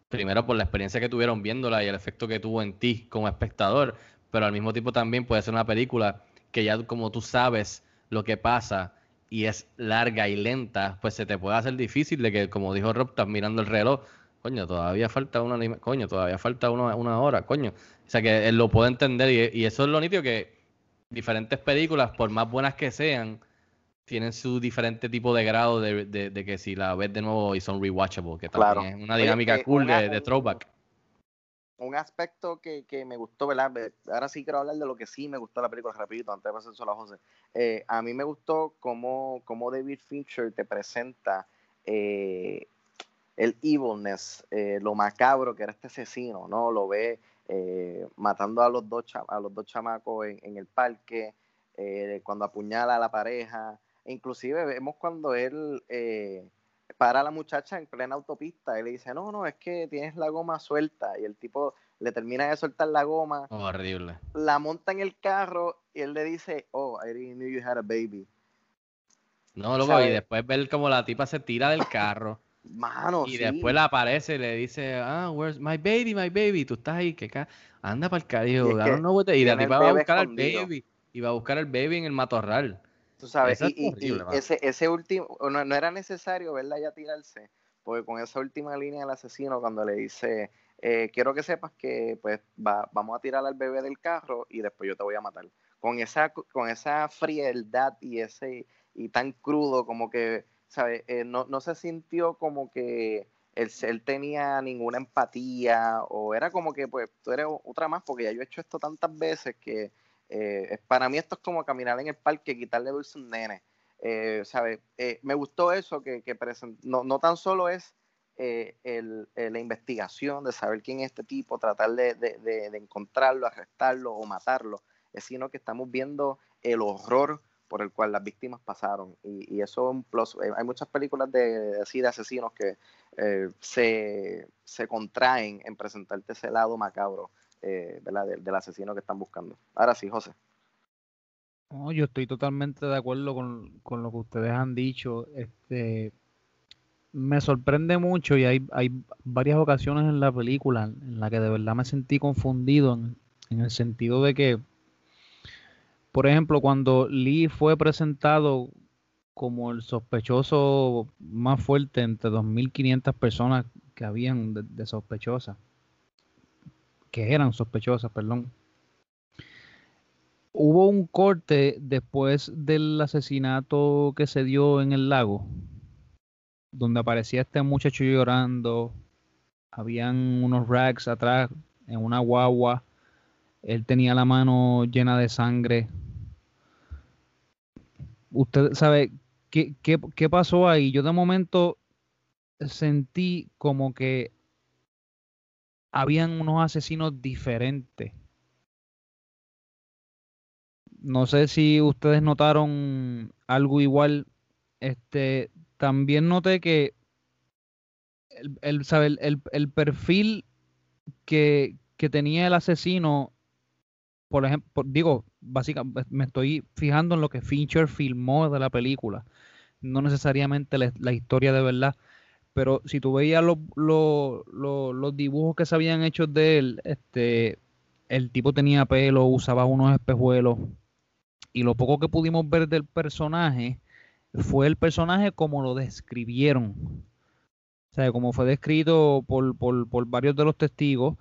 Primero por la experiencia que tuvieron viéndola y el efecto que tuvo en ti como espectador, pero al mismo tiempo también puede ser una película que ya como tú sabes lo que pasa y es larga y lenta, pues se te puede hacer difícil de que, como dijo Rob, estás mirando el reloj, coño, todavía falta una, coño, todavía falta una, una hora, coño. O sea que él lo puede entender y, y eso es lo nítido que diferentes películas, por más buenas que sean, tienen su diferente tipo de grado de, de- de que si la ves de nuevo y son rewatchable, que también Claro. es una dinámica eh, cool una- de, de throwback. Un aspecto que, que me gustó, ¿verdad? Ve- Ahora sí quiero hablar de lo que sí me gustó la película, rapidito, antes de pasar solo a José. Eh, a mí me gustó cómo, cómo David Fincher te presenta eh, el evilness, eh, lo macabro que era este asesino, ¿no? Lo ve matando a los dos, a los dos chamacos en, en el parque, cuando apuñala a la pareja, inclusive vemos cuando él... para la muchacha en plena autopista y le dice, no, no, es que tienes la goma suelta y el tipo le termina de soltar la goma, Horrible. la monta en el carro y él le dice, oh, I didn't know you had a baby. No, loco, y después ver como la tipa se tira del carro Mano, y sí. después la aparece y le dice, ah, where's my baby, my baby, tú estás ahí, que anda para el carajo, Y es I que don't know what the-" y la tipa va a buscar al baby, y va a buscar al baby en el matorral. Tú sabes, y, y- horrible, ese, ese último, no, no era necesario verla ya tirarse, porque con esa última línea del asesino, cuando le dice, eh, quiero que sepas que pues va- vamos a tirar al bebé del carro y después yo te voy a matar. Con esa, con esa frialdad y ese, y tan crudo, como que, ¿sabes? Eh, no, no se sintió como que él, él tenía ninguna empatía, o era como que, pues, tú eres otra más, porque ya yo he hecho esto tantas veces que eh, para mí esto es como caminar en el parque, quitarle dulce a un nene. Eh, ¿sabes? Eh, me gustó eso que, que no, no tan solo es la investigación de saber quién es este tipo, tratar de, de- de- encontrarlo, arrestarlo o matarlo, sino que estamos viendo el horror por el cual las víctimas pasaron. Y, y eso es un plus. Hay muchas películas de, así de asesinos que se, se contraen en presentarte ese lado macabro eh, ¿verdad? Del, del asesino que están buscando. Ahora sí, José. Yo estoy totalmente de acuerdo con, lo que ustedes han dicho. Este, me sorprende mucho y hay, varias ocasiones en la película en la que de verdad me sentí confundido en, en el sentido de que, por ejemplo, cuando Lee fue presentado como el sospechoso más fuerte entre 2.500 personas que habían de, de sospechosas, que eran sospechosas, perdón hubo un corte después del asesinato que se dio en el lago, donde aparecía este muchacho llorando, habían unos rags atrás en una guagua, él tenía la mano llena de sangre. Usted sabe qué, qué, qué pasó ahí. Yo de momento sentí como que habían unos asesinos diferentes no sé si ustedes notaron algo igual. Este, también noté que el, el, sabe, el, el, perfil que, que, tenía el asesino, por ejemplo, digo, básicamente me estoy fijando en lo que Fincher filmó de la película, no necesariamente la, la historia de verdad, pero si tú veías lo, lo, lo, los dibujos que se habían hecho de él, este, el tipo tenía pelo, usaba unos espejuelos, y lo poco que pudimos ver del personaje fue el personaje como lo describieron. O sea, como fue descrito por, por, por varios de los testigos.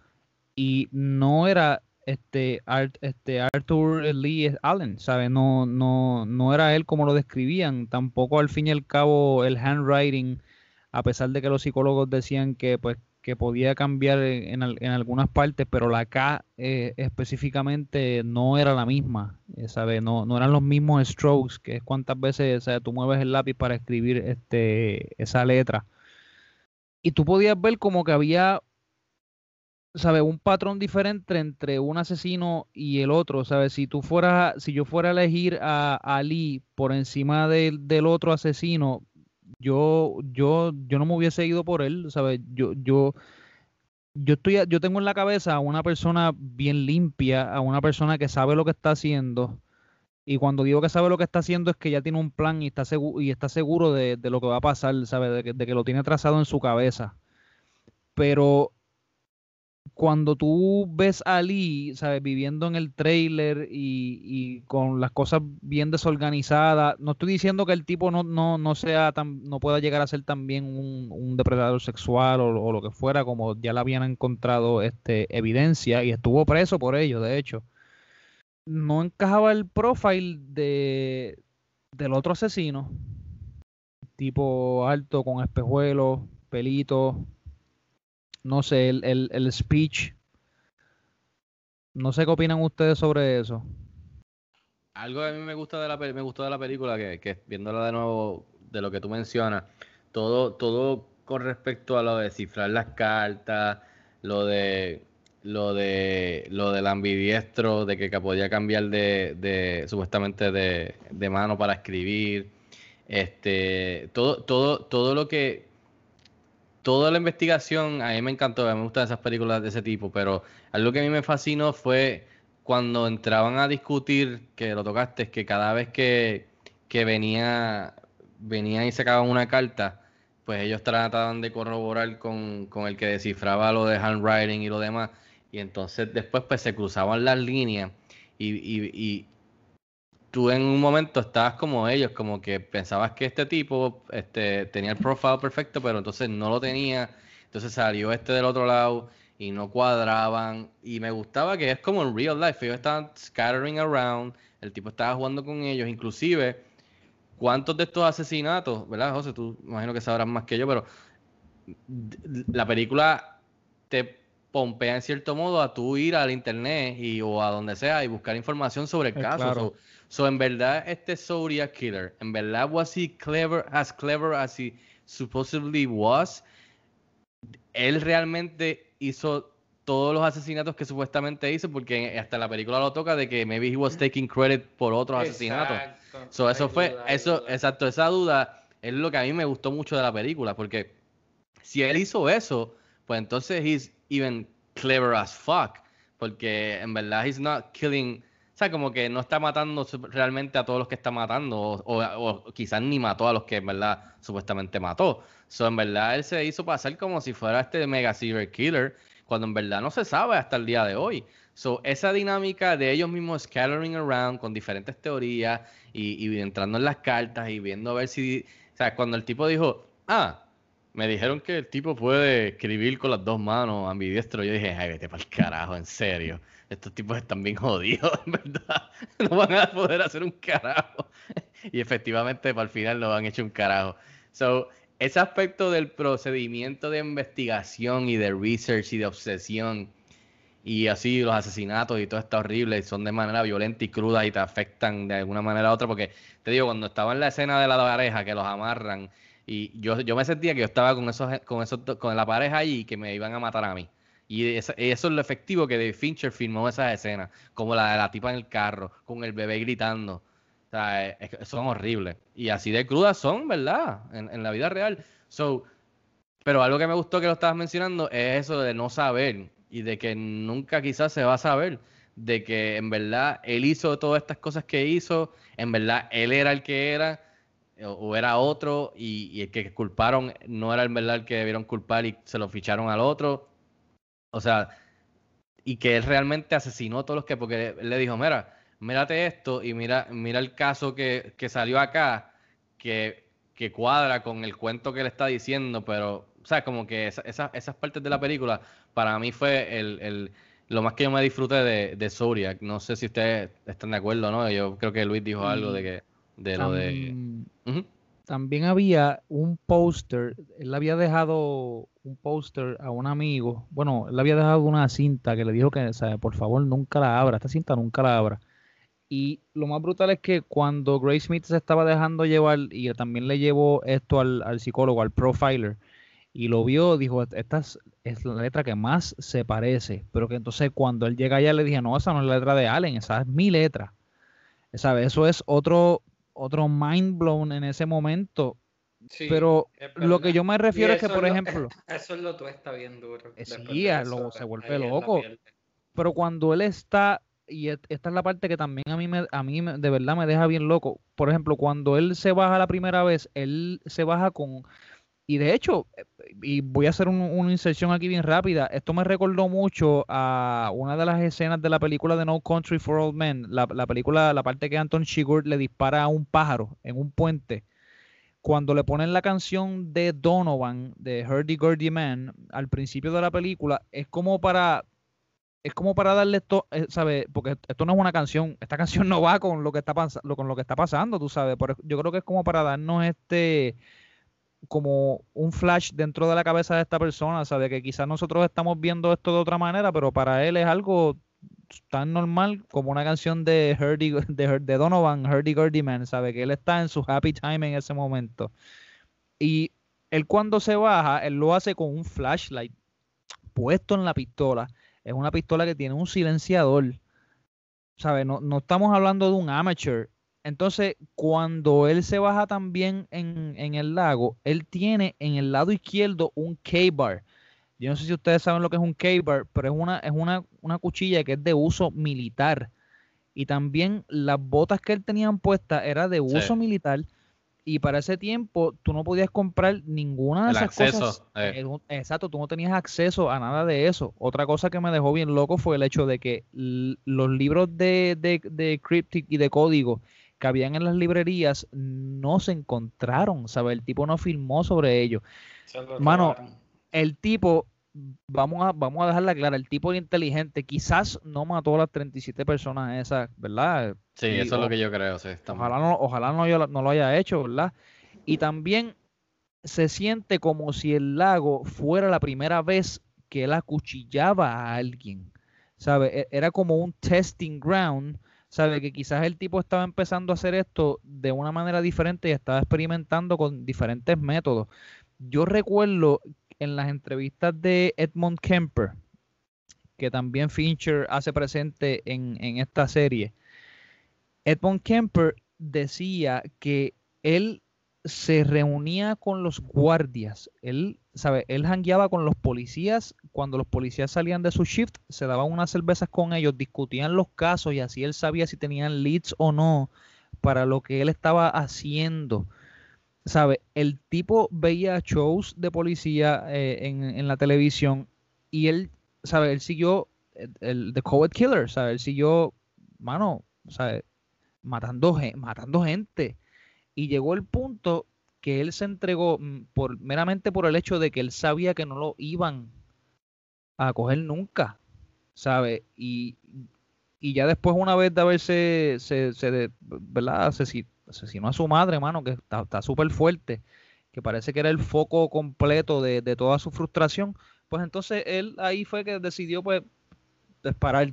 Y no era este, Art, este Arthur Lee Allen, ¿sabes? No, no, no era él como lo describían. Tampoco al fin y al cabo el handwriting, a pesar de que los psicólogos decían que pues que podía cambiar en, en, algunas partes, pero la K eh, específicamente no era la misma, eh. No, no eran los mismos strokes, que es cuántas veces tú mueves el lápiz para escribir este, esa letra. Y tú podías ver como que había, ¿sabes? Un patrón diferente entre un asesino y el otro, ¿sabes? Si tú fueras, si yo fuera a elegir a, a Lee por encima de, del otro asesino, yo, yo, yo no me hubiese ido por él, ¿sabes? Yo, yo, yo estoy, yo tengo en la cabeza a una persona bien limpia, a una persona que sabe lo que está haciendo. Y cuando digo que sabe lo que está haciendo es que ya tiene un plan y está seguro, y está seguro de, de lo que va a pasar, ¿sabe? De que, de que lo tiene trazado en su cabeza. Pero cuando tú ves a Lee, ¿sabes? Viviendo en el trailer y, y con las cosas bien desorganizadas, no estoy diciendo que el tipo no, no, no sea tan, no pueda llegar a ser también un, un depredador sexual o, lo que fuera, como ya le habían encontrado este, evidencia y estuvo preso por ello, de hecho. No encajaba el profile de, del otro asesino, tipo alto, con espejuelos, pelitos, no sé, el, el, el speech. No sé qué opinan ustedes sobre eso. Algo que a mí me gusta de la me gustó de la película, que, que viéndola de nuevo, de lo que tú mencionas, todo, todo con respecto a lo de descifrar las cartas, lo de lo de lo del ambidiestro, de que, que podía cambiar de, de supuestamente de, de mano para escribir, este, todo, todo, todo lo que toda la investigación, a mí me encantó, a mí me gustan esas películas de ese tipo, pero algo que a mí me fascinó fue cuando entraban a discutir, que lo tocaste, que cada vez que, que venía, venía y sacaban una carta, pues ellos trataban de corroborar con, con el que descifraba lo de handwriting y lo demás, y entonces después pues se cruzaban las líneas y, y tú en un momento estabas como ellos, como que pensabas que este tipo este, tenía el profile perfecto, pero entonces no lo tenía, entonces salió este del otro lado y no cuadraban, y me gustaba que es como en real life, ellos estaban scattering around, el tipo estaba jugando con ellos, inclusive, ¿cuántos de estos asesinatos, verdad, José? Tú imagino que sabrás más que yo, pero la película te pompea en cierto modo a tú ir al internet y, o a donde sea y buscar información sobre el Eh, caso. claro. So, so, en verdad, este Zodiac Killer, en verdad, was he clever, as clever as he supposedly was? Él realmente hizo todos los asesinatos que supuestamente hizo, porque hasta la película lo toca de que maybe he was taking credit por otros asesinatos. Exacto. So, eso Hay fue, duda, eso, duda. exacto, esa duda es lo que a mí me gustó mucho de la película, porque si él hizo eso, pues entonces he's even clever as fuck, porque en verdad he's not killing, o sea, como que no está matando realmente a todos los que está matando, o, o- o quizás ni mató a los que en verdad supuestamente mató. So, en verdad él se hizo pasar como si fuera este mega serial killer, cuando en verdad no se sabe hasta el día de hoy. So, esa dinámica de ellos mismos scattering around con diferentes teorías y, y entrando en las cartas y viendo a ver si, o sea, cuando el tipo dijo, ah, me dijeron que el tipo puede escribir con las dos manos ambidiestro, yo dije, ay, vete para el carajo, en serio. Estos tipos están bien jodidos, en verdad. No van a poder hacer un carajo. Y efectivamente, para el final lo han hecho un carajo. So, ese aspecto del procedimiento de investigación y de research y de obsesión y así los asesinatos y todo está horrible son de manera violenta y cruda y te afectan de alguna manera u otra porque te digo cuando estaba en la escena de la pareja que los amarran y yo, yo me sentía que yo estaba con esos con esos con la pareja allí que me iban a matar a mí. Y eso, es lo efectivo que David Fincher filmó esas escenas como la de la tipa en el carro con el bebé gritando. Son horribles. Y así de crudas son verdad en, en la vida real. So pero algo que me gustó que lo estabas mencionando es eso de no saber y de que nunca quizás se va a saber de que en verdad él hizo todas estas cosas que hizo, en verdad él era el que era o, o era otro y, y el que culparon no era en verdad el que debieron culpar y se lo ficharon al otro. O sea, y que él realmente asesinó a todos los que, porque él le dijo, mira, mírate esto y mira, mira el caso que, que salió acá, que, que cuadra con el cuento que él está diciendo, pero, o sea, como que esa- esa- esas partes de la película, para mí fue el, el- lo más que yo me disfruté de, de Zodiac. No sé si ustedes están de acuerdo, ¿no? Yo creo que Luis dijo algo de que, de lo de... Tam- Ujú. También había un póster, él le había dejado un póster a un amigo, bueno, él le había dejado una cinta que le dijo que, o sea, por favor, nunca la abra, esta cinta nunca la abra. Y lo más brutal es que cuando Grace Smith se estaba dejando llevar, y también le llevó esto al, al psicólogo, al profiler, y lo vio, dijo, esta es, es la letra que más se parece, pero que entonces cuando él llega allá le dije, no, esa no es la letra de Allen, esa es mi letra. ¿Sabes? Eso es otro, otro mind blown en ese momento Sí, Pero lo que yo me refiero es que, por lo- ejemplo, Eso es lo tú está bien duro. Sí, lo- se vuelve loco. pero cuando él está, y esta es la parte que también a mí, me, a mí me- de verdad me deja bien loco. Por ejemplo, cuando él se baja la primera vez, él se baja con... Y de hecho, eh, y voy a hacer un- una inserción aquí bien rápida, esto me recordó mucho a una de las escenas de la película de No Country for Old Men, la, la película, la parte que Anton Chigurh le dispara a un pájaro en un puente. Cuando le ponen la canción de Donovan, de Hurdy Gurdy Man, al principio de la película, es como para es como para darle esto, eh, ¿sabes? Porque esto no es una canción, esta canción no va con lo que está pasando, con lo que está pasando, tú sabes. Pero yo creo que es como para darnos este como un flash dentro de la cabeza de esta persona, ¿sabes? Que quizás nosotros estamos viendo esto de otra manera, pero para él es algo tan normal como una canción de de, de Donovan, Hurdy Gurdy Man, ¿sabe? Que él está en su happy time en ese momento. Y él cuando se baja, él lo hace con un flashlight puesto en la pistola. Es una pistola que tiene un silenciador. ¿Sabes? No, no estamos hablando de un amateur. Entonces, cuando él se baja también en, en el lago, él tiene en el lado izquierdo un K-bar. Yo no sé si ustedes saben lo que es un K-bar, pero es una, es una, una cuchilla que es de uso militar. Y también las botas que él tenía puestas era de uso militar. Y para ese tiempo tú no podías comprar ninguna de El esas acceso, cosas. eh. Exacto, tú no tenías acceso a nada de eso. Otra cosa que me dejó bien loco fue el hecho de que los libros de, de, de Cryptic y de código que habían en las librerías no se encontraron, ¿sabes? El tipo no firmó sobre ellos. Mano, el tipo, vamos a, vamos a dejarla clara, el tipo inteligente, quizás no mató a las 37 personas esas, ¿verdad? Sí, Y eso es lo que yo creo, sí. Ojalá no, ojalá no, yo- no lo haya hecho, ¿verdad? Y también se siente como si el lago fuera la primera vez que él acuchillaba a alguien, ¿sabe? E- Era como un testing ground, ¿sabe? Que quizás el tipo estaba empezando a hacer esto de una manera diferente y estaba experimentando con diferentes métodos. Yo recuerdo en las entrevistas de Edmund Kemper, que también Fincher hace presente en, en esta serie, Edmund Kemper decía que él se reunía con los guardias, él, sabe, él jangueaba con los policías, cuando los policías salían de su shift, se daban unas cervezas con ellos, discutían los casos y así él sabía si tenían leads o no para lo que él estaba haciendo. ¿Sabe? El tipo veía shows de policía eh, en, en la televisión y él, ¿sabe? Él siguió el, el The Coward Killer, ¿sabe? Él siguió, mano, ¿sabe? Matando, matando gente. Y llegó el punto que él se entregó mm, por, meramente por el hecho de que él sabía que no lo iban a coger nunca, ¿sabe? Y, y ya después, una vez de haberse, se, se ¿verdad? Asesi- asesinó a su madre, mano, que está está súper fuerte, que parece que era el foco completo de, de toda su frustración, pues entonces él ahí fue que decidió, pues, disparar.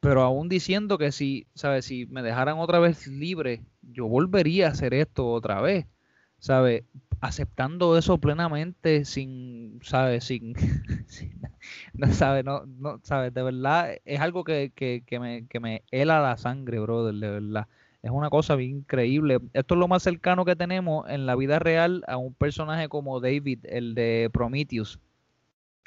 Pero aún diciendo que si, ¿sabes? Si me dejaran otra vez libre, yo volvería a hacer esto otra vez, ¿sabes? Aceptando eso plenamente, sin, ¿sabes? Sin, ¿sabes? No, no, ¿sabes? De verdad, es algo que, que, que me, que me hela la sangre, brother, de verdad. Es una cosa bien increíble. Esto es lo más cercano que tenemos en la vida real a un personaje como David, el de Prometheus,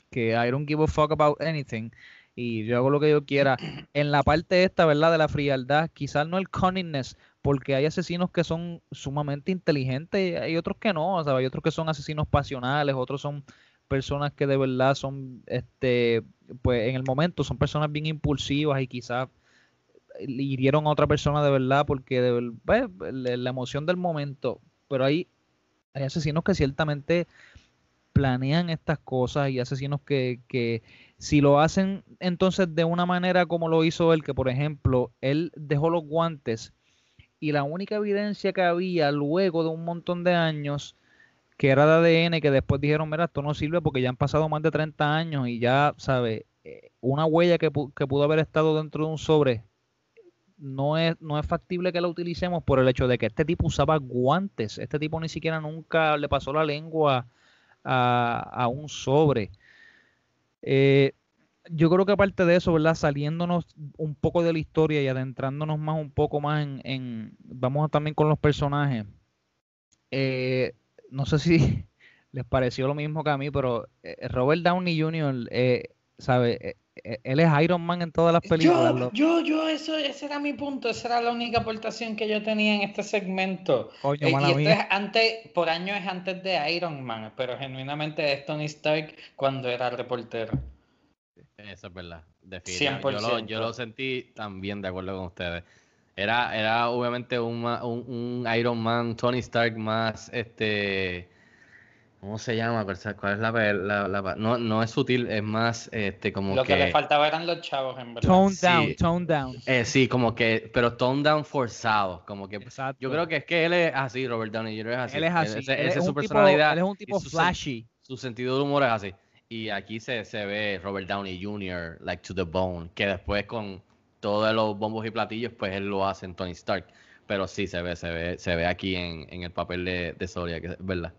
que I don't give a fuck about anything y yo hago lo que yo quiera. En la parte esta, ¿verdad? De la frialdad, quizás no el cunningness, porque hay asesinos que son sumamente inteligentes y hay otros que no, ¿sabes? Hay otros que son asesinos pasionales, otros son personas que de verdad son, este, pues en el momento son personas bien impulsivas y quizás hirieron a otra persona de verdad porque de pues, la emoción del momento, pero hay, hay asesinos que ciertamente planean estas cosas y asesinos que, que si lo hacen entonces de una manera como lo hizo él, que por ejemplo, él dejó los guantes y la única evidencia que había luego de un montón de años, que era de ADN, que después dijeron, mira, esto no sirve porque ya han pasado más de 30 años y ya, ¿sabe? Eh, Una huella que, que pudo haber estado dentro de un sobre no es, no es factible que la utilicemos por el hecho de que este tipo usaba guantes. Este tipo ni siquiera nunca le pasó la lengua a, a un sobre. Eh, yo creo que aparte de eso, ¿verdad? Saliéndonos un poco de la historia y adentrándonos más un poco más en, vamos también con los personajes. Eh, no sé si les pareció lo mismo que a mí, pero eh, Robert Downey Jr., eh, ¿sabe? Eh, él es Iron Man en todas las películas. Yo, lo- yo, yo, eso, ese era mi punto, esa era la única aportación que yo tenía en este segmento. Coño, Eh, y esto mía. es antes, por año es antes de Iron Man, pero genuinamente es Tony Stark cuando era reportero. Eso es verdad. definitivamente. Yo lo, 100%. yo lo sentí también de acuerdo con ustedes. Era, era obviamente un, ma- un, un Iron Man, Tony Stark más este. ¿Cómo se llama? ¿Cuál es la, pe- la- la- no, no es sutil, es más este como Lo que que. le faltaba eran los chavos, en verdad. Tone Sí. down, tone down. eh, sí, como que, pero tone down forzado, como que Exacto. yo creo que es que él es así, Robert Downey Jr. es así. él es así. Él esa es es su un tipo- personalidad. él es un tipo su flashy. su sentido del humor es así. Y aquí se, se ve Robert Downey Jr., like to the bone, que después con todos los bombos y platillos, pues él lo hace en Tony Stark. Pero sí se ve, se ve, se ve aquí en, en el papel de, de Soria, que es verdad.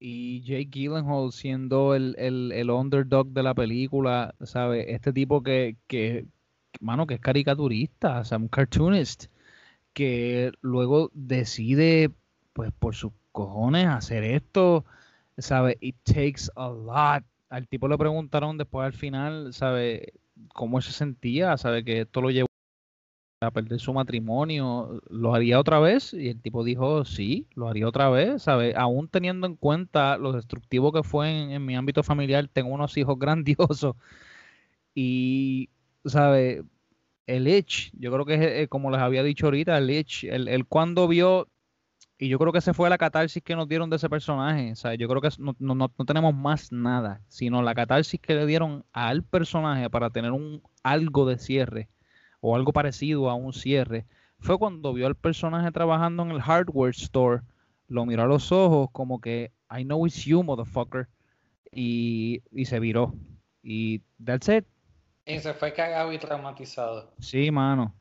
Y Jake Gyllenhaal siendo el, el, el underdog de la película, ¿sabes? Este tipo que, que, mano, que es caricaturista, o sea, un cartoonist, que luego decide, pues por sus cojones, hacer esto, ¿sabes? It takes a lot. Al tipo le preguntaron después al final, ¿sabes? Cómo se sentía, ¿sabe? Que esto lo llevó a perder su matrimonio, ¿lo haría otra vez? Y el tipo dijo, sí, lo haría otra vez, ¿sabes? Aún teniendo en cuenta lo destructivo que fue en, en mi ámbito familiar, tengo unos hijos grandiosos y, ¿sabes? El Itch, yo creo que es eh, como les había dicho ahorita, el Itch, el, el cuando vio, y yo creo que ese fue la catarsis que nos dieron de ese personaje, ¿sabes? Yo creo que no, no- no tenemos más nada, sino la catarsis que le dieron al personaje para tener un algo de cierre o algo parecido a un cierre, fue cuando vio al personaje trabajando en el hardware store, lo miró a los ojos como que, I know it's you, motherfucker, y, y se viró. Y that's it. Y se fue cagado y traumatizado. Sí, mano.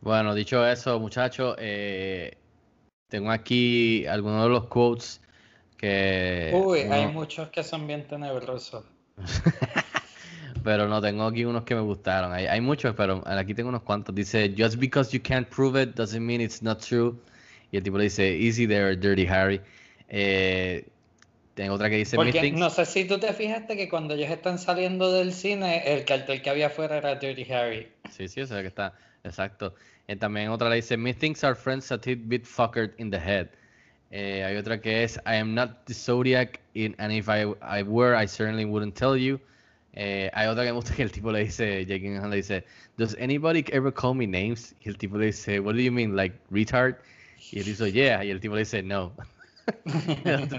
Bueno, dicho eso, muchachos, eh, tengo aquí algunos de los quotes que... Uy, hay muchos que son bien tenebrosos. pero no, tengo aquí unos que me gustaron. Hay, hay muchos, pero aquí tengo unos cuantos. Dice, just because you can't prove it doesn't mean it's not true. Y el tipo le dice, easy there, Dirty Harry. Eh, tengo otra que dice, Porque no sé si tú te fijaste que cuando ellos están saliendo del cine, el cartel que había afuera era Dirty Harry. Sí, sí, o sea que está, exacto. Eh, también otra le dice, Methinks our friends a tidbit fuckered in the head. Eh, hay otra que es, I am not the Zodiac, in- and if I, I were, I certainly wouldn't tell you. Eh, hay otra que me gusta que el tipo le dice, Jake Gyllenhaal le dice, Does anybody ever call me names? Y el tipo le dice, What do you mean, like retard? Y él dice, Yeah. Y el tipo le dice, No.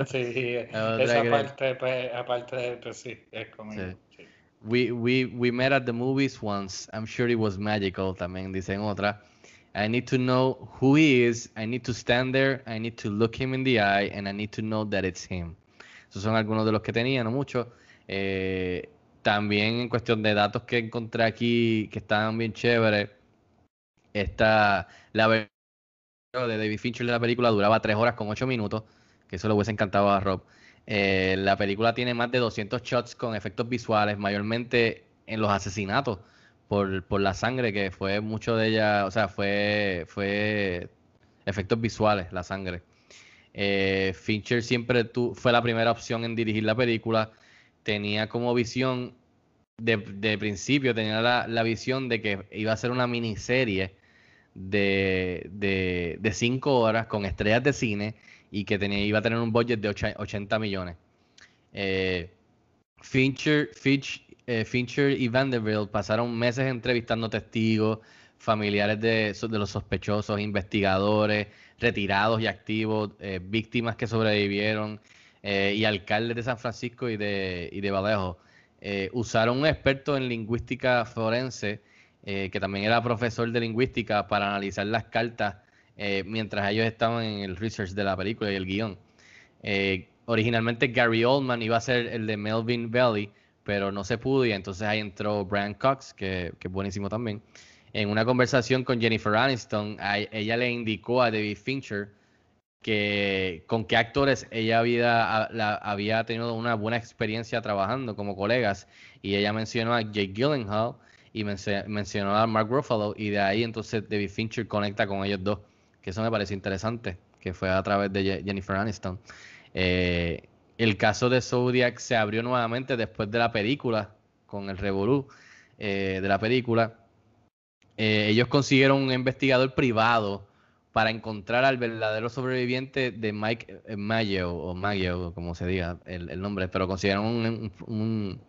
sí, otra esa parte, pues, aparte, pues sí, es conmigo. Sí. We, we, we met at the movies once. I'm sure it was magical. También dicen otra. I need to know who he is. I need to stand there. I need to look him in the eye. And I need to know that it's him. Esos son algunos de los que tenía, no muchos. Eh, también en cuestión de datos que encontré aquí que estaban bien chéveres. Esta, la versión de David Fincher de la película duraba 3 horas con 8 minutos. Que eso le hubiese encantado a Rob. Eh, la película tiene más de 200 shots con efectos visuales, mayormente en los asesinatos por, por la sangre, que fue mucho de ella, o sea, fue, fue efectos visuales, la sangre. Eh, Fincher siempre tu- fue la primera opción en dirigir la película. Tenía como visión, de, principio, tenía la, visión de que iba a ser una miniserie de, de, de cinco horas con estrellas de cine y que tenía, iba a tener un budget de ocha- 80 millones. Eh, Fincher, Finch- eh, Fincher y Vanderbilt pasaron meses entrevistando testigos, familiares de, los sospechosos, investigadores, retirados y activos, eh, víctimas que sobrevivieron y alcaldes de San Francisco y de, y de Vallejo. Eh, usaron un experto en lingüística forense, eh, que también era profesor de lingüística, para analizar las cartas eh, mientras ellos estaban en el research de la película y el guion. Eh, originalmente Gary Oldman iba a ser el de Melvin Valley, pero no se pudo y entonces ahí entró Brian Cox, que, que es buenísimo también. En una conversación con Jennifer Aniston, a- ella le indicó a David Fincher que con qué actores ella había, tenido una buena experiencia trabajando como colegas y ella mencionó a Jake Gyllenhaal y mencionó a Mark Ruffalo y de ahí entonces David Fincher conecta con ellos dos que eso me pareció interesante, que fue a través de Jennifer Aniston. Eh, el caso de Zodiac se abrió nuevamente después de la película, con el revolú de la película. ellos consiguieron un investigador privado para encontrar al verdadero sobreviviente de Mike Mayo, o Mayo, como se diga el, nombre, pero consiguieron un,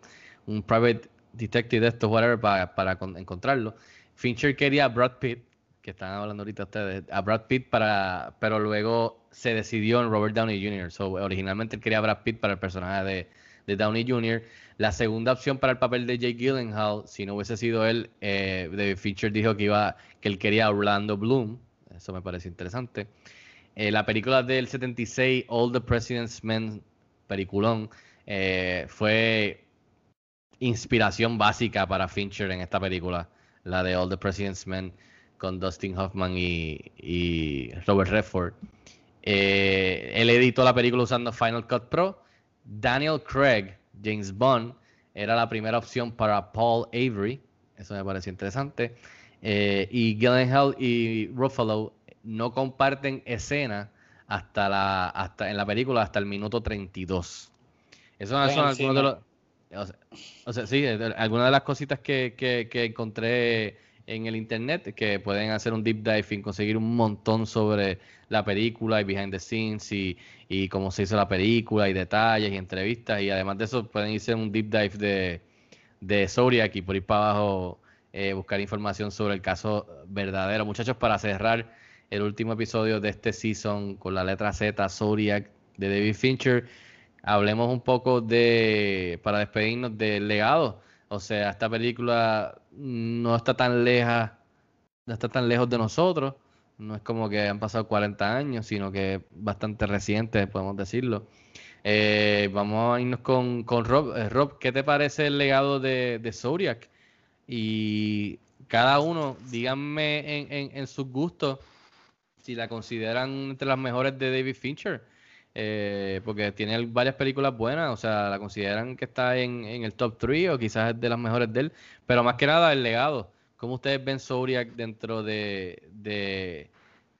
un, private detective de estos, whatever, para, para encontrarlo. Fincher quería a Brad Pitt, que están hablando ahorita ustedes, a Brad Pitt para, pero luego se decidió en Robert Downey Jr. So, originalmente él quería a Brad Pitt para el personaje de, Downey Jr. La segunda opción para el papel de Jake Gyllenhaal, si no hubiese sido él, eh, Fincher dijo que iba, que él quería a Orlando Bloom, eso me parece interesante. Eh, la película del 76, All the President's Men, peliculón, eh, fue inspiración básica para Fincher en esta película, la de All the President's Men con Dustin Hoffman y, Robert Redford. Eh, él editó la película usando Final Cut Pro. Daniel Craig, James Bond, era la primera opción para Paul Avery. Eso me parece interesante. Eh, y Gyllenhaal y Ruffalo no comparten escena hasta la hasta en la película hasta el minuto 32. Eso son algunos de los o sea, sí, algunas de las cositas que, que, encontré en el internet que pueden hacer un deep dive y conseguir un montón sobre la película y behind the scenes y, y cómo se hizo la película y detalles y entrevistas y además de eso pueden irse un deep dive de, de Zodiac y por ir para abajo eh, buscar información sobre el caso verdadero. Muchachos, para cerrar el último episodio de este season con la letra Z, Zodiac, de David Fincher, hablemos un poco de, para despedirnos del legado. O sea, esta película no está tan leja, no está tan lejos de nosotros. No es como que han pasado 40 años, sino que bastante reciente, podemos decirlo. Eh, vamos a irnos con, con Rob. Eh, Rob, ¿qué te parece el legado de, de Zodiac? Y cada uno, díganme en, en, sus gustos si la consideran entre las mejores de David Fincher. Eh, porque tiene varias películas buenas, o sea, la consideran que está en, en, el top 3 o quizás es de las mejores de él, pero más que nada el legado. ¿Cómo ustedes ven Zodiac dentro de, de,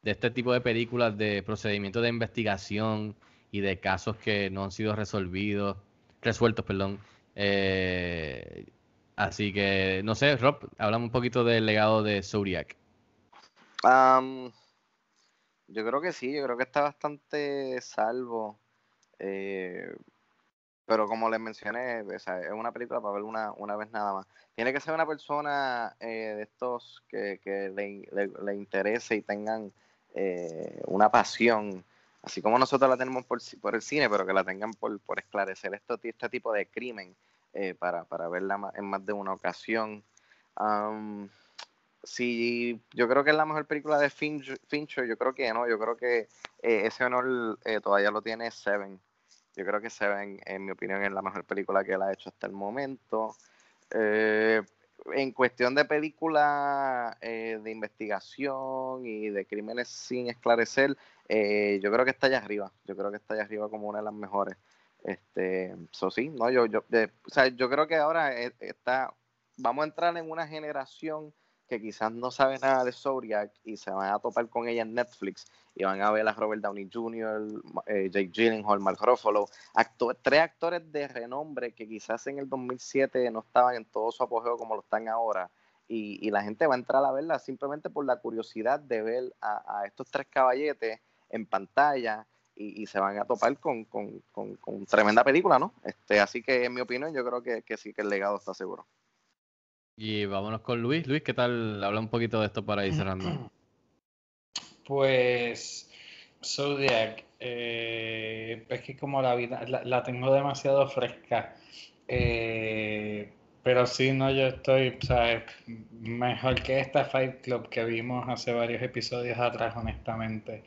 de, este tipo de películas de procedimientos de investigación y de casos que no han sido resolvidos, resueltos, perdón? Eh, Así que, no sé, Rob, hablamos un poquito del legado de Zodiac. yo creo que sí, yo creo que está bastante salvo. Eh, pero como les mencioné, es una película para ver una, una vez nada más. Tiene que ser una persona eh, de estos que, le, interese y tengan eh, una pasión, así como nosotros la tenemos por, por el cine, pero que la tengan por, por esclarecer esto, este tipo de crimen eh, para, para, verla en más de una ocasión. sí, yo creo que es la mejor película de Fincher, yo creo que no, yo creo que eh, ese honor eh, todavía lo tiene Seven. Yo creo que Seven, en mi opinión, es la mejor película que él ha hecho hasta el momento. en cuestión de película de investigación y de crímenes sin esclarecer, yo creo que está allá arriba. Yo creo que está allá arriba como una de las mejores. Este, eso sí, no, yo, yo, o sea, yo creo que ahora e, está, vamos a entrar en una generación que quizás no sabe nada de Zodiac y se van a topar con ella en Netflix y van a ver a Robert Downey Jr., eh, Jake Gyllenhaal, Mark Ruffalo, tres actores de renombre que quizás en el 2007 no estaban en todo su apogeo como lo están ahora. Y, y la gente va a entrar a verla simplemente por la curiosidad de ver a estos tres caballetes en pantalla y, se van a topar con, con, tremenda película, ¿no? Este, así que en mi opinión yo creo que, sí que el legado está seguro. Y vámonos con Luis. Luis, ¿qué tal? Habla un poquito de esto para ir cerrando. Pues Zodiac, eh, es que como la vida la, tengo demasiado fresca. Eh, pero sí, no, yo estoy, ¿sabes? Mejor que esta Fight Club que vimos hace varios episodios atrás, honestamente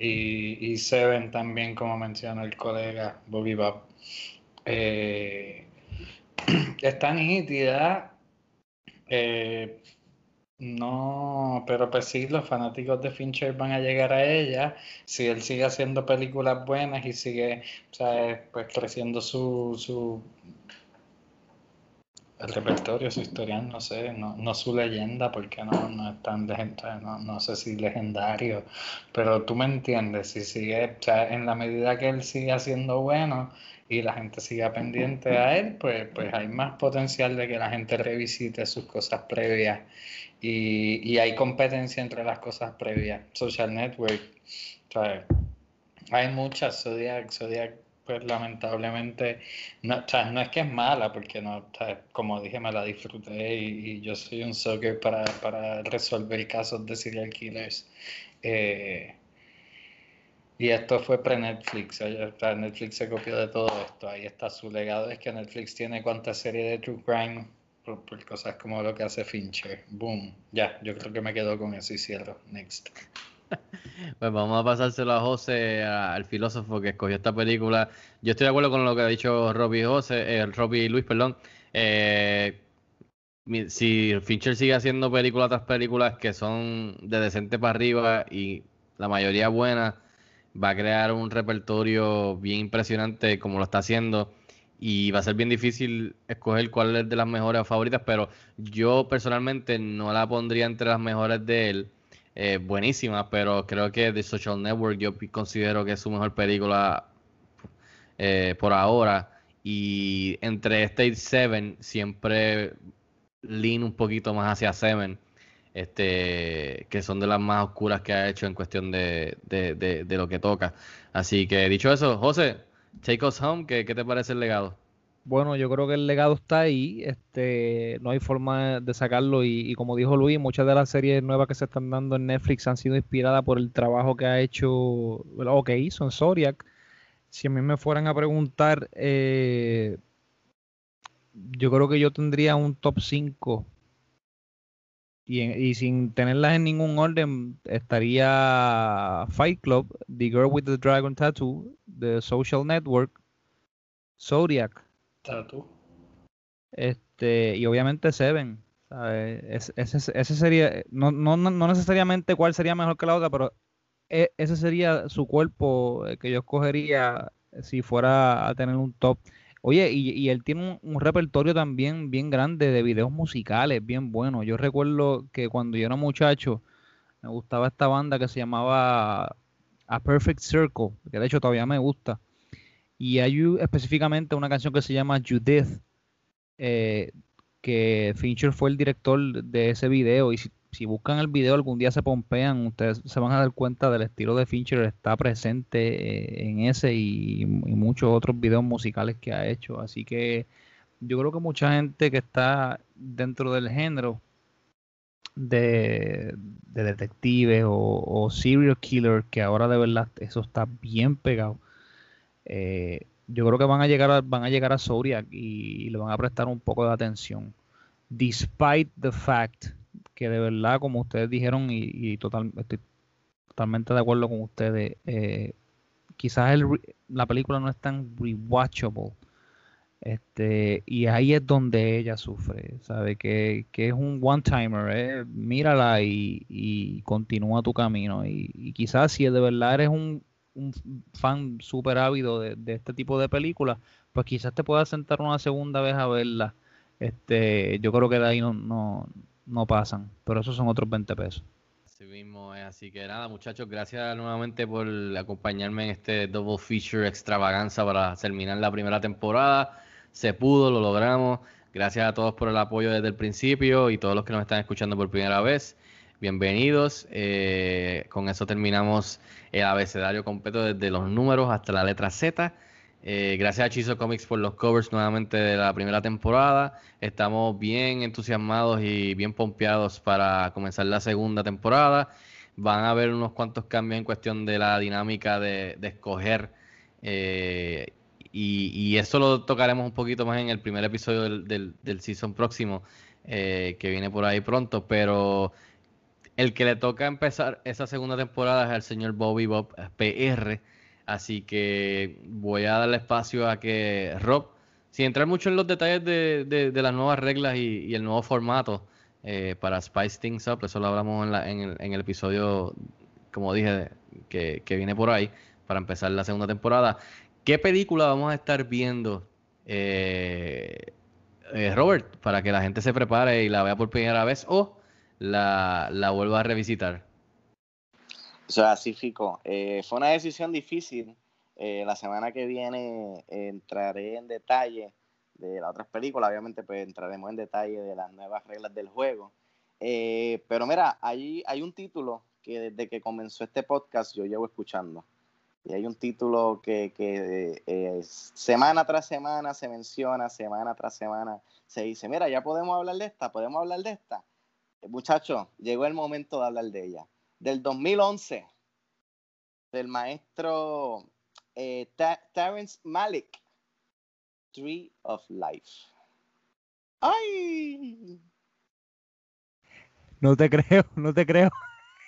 y, y Seven también, como mencionó el colega Bobby Bob. Eh, está nítida. Eh, no, pero pues sí, los fanáticos de Fincher van a llegar a ella si él sigue haciendo películas buenas y sigue, ¿sabes? Pues creciendo su, su el repertorio, su historial, no sé, no, no su leyenda, porque no, no es tan legendario, no, no sé si legendario, pero tú me entiendes, si sigue, o sea, en la medida que él sigue siendo bueno y la gente siga pendiente a él, pues, pues hay más potencial de que la gente revisite sus cosas previas y, y hay competencia entre las cosas previas. Social Network, o sea, hay muchas, Zodiac, Zodiac pues lamentablemente, no, o no es que es mala, porque no, o como dije, me la disfruté y, y yo soy un soccer para, para, resolver casos de serial killers. Eh, y esto fue pre-Netflix, Netflix se copió de todo esto, ahí está su legado, es que Netflix tiene cuántas series de True Crime por, por, cosas como lo que hace Fincher. Boom, ya, yo creo que me quedo con eso y cierro. Next. Pues vamos a pasárselo a José, al filósofo que escogió esta película. Yo estoy de acuerdo con lo que ha dicho Robbie José, eh, Robbie Luis, perdón. Eh, si Fincher sigue haciendo películas tras películas que son de decente para arriba y la mayoría buenas, va a crear un repertorio bien impresionante como lo está haciendo y va a ser bien difícil escoger cuál es de las mejores favoritas, pero yo personalmente no la pondría entre las mejores de él eh, buenísima, pero creo que The Social Network yo considero que es su mejor película eh, por ahora. Y entre este y Seven siempre lean un poquito más hacia Seven, este, que son de las más oscuras que ha hecho en cuestión de, de, de, de lo que toca. Así que dicho eso, José, take us home, ¿qué, qué te parece el legado? Bueno, yo creo que el legado está ahí, este, no hay forma de sacarlo y, y, como dijo Luis, muchas de las series nuevas que se están dando en Netflix han sido inspiradas por el trabajo que ha hecho o que hizo en Zodiac. Si a mí me fueran a preguntar, eh, yo creo que yo tendría un top 5 y, y, sin tenerlas en ningún orden estaría Fight Club, The Girl with the Dragon Tattoo, The Social Network, Zodiac. Tattoo. Este, y obviamente Seven. ¿sabes? Ese, ese, sería, no, no, no, necesariamente cuál sería mejor que la otra, pero e, ese sería su cuerpo que yo escogería si fuera a tener un top. Oye, y, y él tiene un, un, repertorio también bien grande de videos musicales, bien bueno. Yo recuerdo que cuando yo era muchacho, me gustaba esta banda que se llamaba A Perfect Circle, que de hecho todavía me gusta. Y hay específicamente una canción que se llama Judith, eh, que Fincher fue el director de ese video. Y si, buscan el video algún día se pompean, ustedes se van a dar cuenta del estilo de Fincher está presente en ese y, muchos otros videos musicales que ha hecho. Así que yo creo que mucha gente que está dentro del género de, de detectives o, o, serial killer, que ahora de verdad eso está bien pegado. Eh, yo creo que van a llegar a, van a llegar a Zodiac y, le van a prestar un poco de atención. Despite the fact que de verdad, como ustedes dijeron, y, total, estoy totalmente de acuerdo con ustedes, eh, quizás el, la película no es tan rewatchable. Este, y ahí es donde ella sufre, sabe que, que es un one timer, eh, mírala y, continúa tu camino. Y, quizás si de verdad eres un, un fan súper ávido de, este tipo de películas, pues quizás te puedas sentar una segunda vez a verla. Este, yo creo que de ahí no, no, no pasan, pero esos son otros 20 pesos. Así mismo es, así que nada muchachos, gracias nuevamente por acompañarme en este double feature extravaganza para terminar la primera temporada. Se pudo, lo logramos. Gracias a todos por el apoyo desde el principio y todos los que nos están escuchando por primera vez. Bienvenidos. Eh, con eso terminamos el abecedario completo desde los números hasta la letra Z. Eh, gracias a Chizo Comics por los covers nuevamente de la primera temporada. Estamos bien entusiasmados y bien pompeados para comenzar la segunda temporada. Van a haber unos cuantos cambios en cuestión de la dinámica de, escoger. Eh, y, eso lo tocaremos un poquito más en el primer episodio del, del, del season próximo, eh, que viene por ahí pronto. Pero el que le toca empezar esa segunda temporada es el señor Bobby Bob PR. Así que voy a darle espacio a que Rob, sin entrar mucho en los detalles de, las nuevas reglas y, el nuevo formato eh, para Spice Things Up, eso lo hablamos en, la, en, el, episodio, como dije, que, que, viene por ahí, para empezar la segunda temporada. ¿Qué película vamos a estar viendo? Eh, eh, Robert, para que la gente se prepare y la vea por primera vez o la, la vuelva a revisitar? O sea, sí, Fico. Eh, fue una decisión difícil. Eh, la semana que viene entraré en detalle de las otras películas. Obviamente, pues entraremos en detalle de las nuevas reglas del juego. Eh, pero mira, allí hay un título que desde que comenzó este podcast yo llevo escuchando. Y hay un título que, que eh, semana tras semana se menciona, semana tras semana se dice, mira, ya podemos hablar de esta, podemos hablar de esta. Muchachos, llegó el momento de hablar de ella. Del 2011, del maestro eh, Ta- Terrence Malick, Tree of Life. ¡Ay! No te creo, no te creo.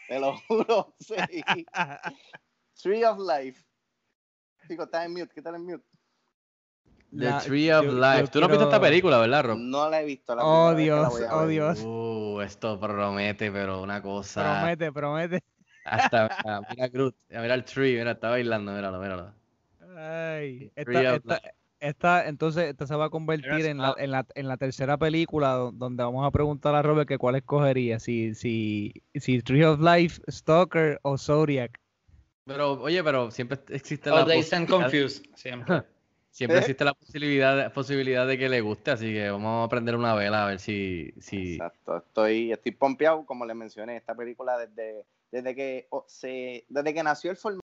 Te lo juro, sí. Tree of Life. Digo, está en mute, quítale en mute. The La- Tree of yo- Life. yo Tú no has visto esta quiero- película, ¿verdad, Rob? No la he visto. La Oh, la Dios, oh. Dios. Uh, esto promete, pero una cosa. Promete, promete. Hasta, mira, mira Groot, mira el tree, mira, está bailando, míralo, míralo. Ay, esta, entonces esta se va a convertir en la, en, la, en la tercera película do- donde vamos a preguntar a Robert que cuál escogería, si, si, si Tree of Life, Stalker o Zodiac. Pero, oye, pero siempre existe Oh, la Dazed and posibilidad- Confused, siempre. Siempre existe la posibilidad, posibilidad de que le guste, así que vamos a prender una vela a ver si, si Exacto, estoy, estoy pompeado, como les mencioné, esta película desde, desde que se, desde que nació el formato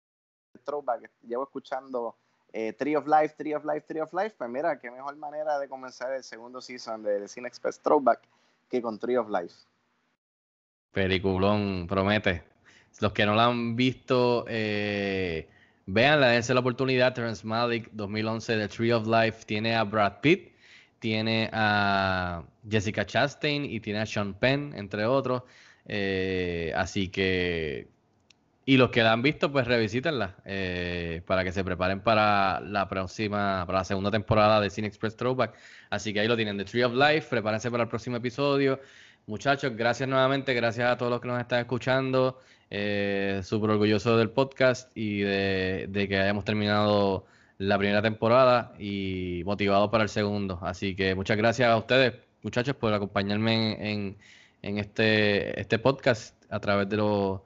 de Throwback, llevo escuchando eh, Tree of Life, Tree of Life, Tree of Life, pues mira, qué mejor manera de comenzar el segundo season de Cine Express Throwback que con Tree of Life. Peliculón, promete. Los que no la han visto, eh, véanla, dense la oportunidad. Terrence Malick, 2011, The Tree of Life, tiene a Brad Pitt, tiene a Jessica Chastain y tiene a Sean Penn, entre otros. Eh, así que, y los que la han visto, pues revisítenla eh, para que se preparen para la próxima, para la segunda temporada de Cine Express Throwback. Así que ahí lo tienen, The Tree of Life, prepárense para el próximo episodio. Muchachos, gracias nuevamente, gracias a todos los que nos están escuchando. Eh, Súper orgulloso del podcast y de, que hayamos terminado la primera temporada y motivado para el segundo. Así que muchas gracias a ustedes, muchachos, por acompañarme en, en- este, este podcast a través de, los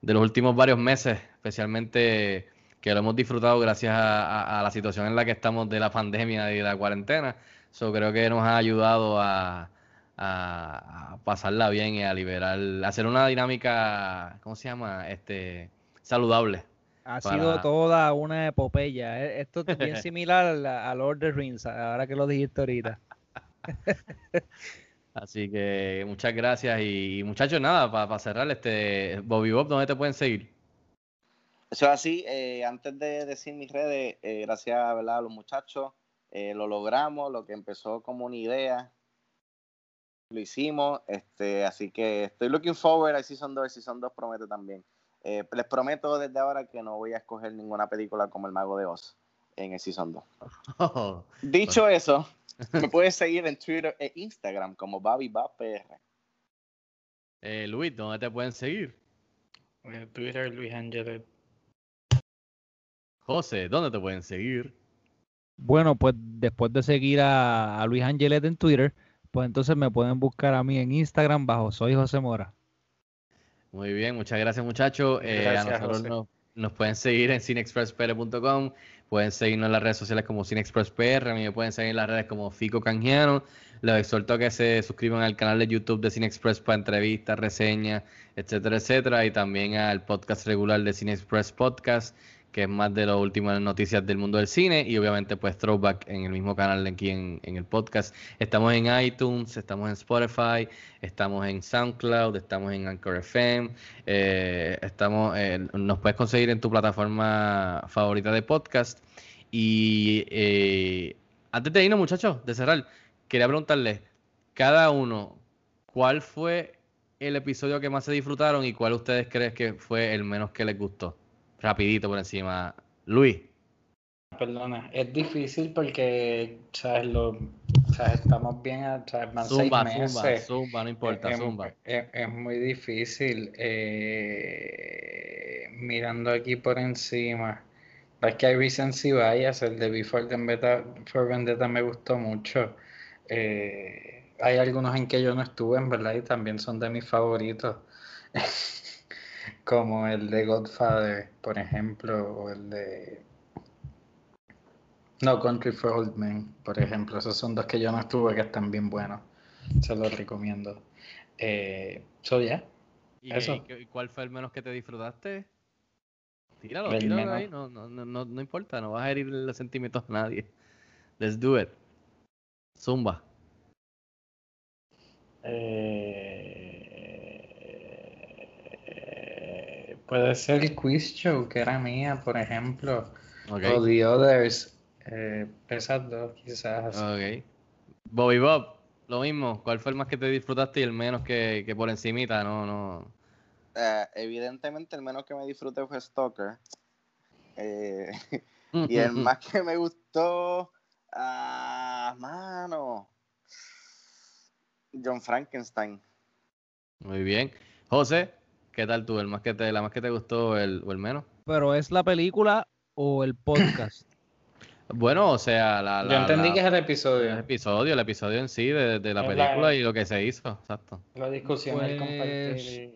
de los últimos varios meses, especialmente que lo hemos disfrutado gracias a la situación en la que estamos de la pandemia y de la cuarentena. So, creo que nos ha ayudado a, a- a pasarla bien y a liberar, a hacer una dinámica, ¿cómo se llama? Este, saludable. Ha Para- sido toda una epopeya. eh, Esto es bien similar al, al Lord of the Rings, ahora que lo dijiste ahorita. Así que muchas gracias y, y muchachos, nada, para cerrar, este Bobby Bob, ¿dónde te pueden seguir? Eso es así, eh, antes de decir mis redes, eh, gracias ¿verdad? a los muchachos, eh, lo logramos, lo que empezó como una idea, lo hicimos, este, así que estoy looking forward a Season 2, Season 2 promete también. Eh, les prometo desde ahora que no voy a escoger ninguna película como El Mago de Oz en el Season 2. Oh, Dicho eso, me puedes seguir en Twitter e Instagram como BobbyBobPR. eh, Luis, ¿dónde te pueden seguir? Eh, Twitter, Luis Ángeles. José, ¿dónde te pueden seguir? Bueno, pues después de seguir a, a Luis Angelet en Twitter, pues entonces me pueden buscar a mí en Instagram bajo Soy José Mora. Muy bien, muchas gracias muchachos. Eh, a nosotros José. nos, nos pueden seguir en cinexpresspr.com, pueden seguirnos en las redes sociales como cinexpresspr, a mí me pueden seguir en las redes como Fico Canjiano. Les exhorto a que se suscriban al canal de YouTube de Cinexpress para entrevistas, reseñas, etcétera, etcétera, y también al podcast regular de Cinexpress Podcast, que es más de las últimas noticias del mundo del cine, y obviamente pues Throwback en el mismo canal aquí en, el podcast. Estamos en iTunes, estamos en Spotify, estamos en SoundCloud, estamos en Anchor FM, eh, estamos, nos puedes conseguir en tu plataforma favorita de podcast. Y eh, antes de irnos, muchachos, de cerrar, quería preguntarles, cada uno, ¿cuál fue el episodio que más se disfrutaron y cuál ustedes creen que fue el menos que les gustó? Rapidito por encima. Luis. Perdona, es difícil porque, ¿sabes? Lo, ¿sabes? Estamos bien, a- ¿sabes? Van Zumba, seis zumba, meses. zumba, no importa, Es- zumba. Es, es muy difícil. eh, mirando aquí por encima. Es que hay Recency Bias, el de Before Vendetta, for Vendetta me gustó mucho. Eh, hay algunos en que yo no estuve, en verdad, y también son de mis favoritos. Como el de Godfather, por ejemplo, o el de No Country for Old Men, por ejemplo. Esos son dos que yo no estuve que están bien buenos. Se los recomiendo. Eh, so, ya. ¿Y, Eso. cuál fue el menos que te disfrutaste? Tíralo, El tíralo menos. ahí, no, no, no, no, no importa, no vas a herir los sentimientos a nadie. Let's do it. Zumba. Eh, puede ser el quiz show que era mía, por ejemplo. O The Others. Eh, esas dos, quizás. Ok. Bobby Bob, lo mismo. ¿Cuál fue el más que te disfrutaste y el menos que, que por encimita? No, no. Eh, evidentemente, el menos que me disfruté fue Stalker. Eh, y el más que me gustó. Ah, mano. John Frankenstein. Muy bien. José, ¿qué tal tú? ¿El más que te, ¿La más que te gustó o el, o el menos? Pero es la película o el podcast. Bueno, o sea, la, Yo la- entendí la- que es el el episodio. episodio, el episodio en sí de, de la Es la- película y lo que se hizo, exacto. La discusión, el Pues, compartir.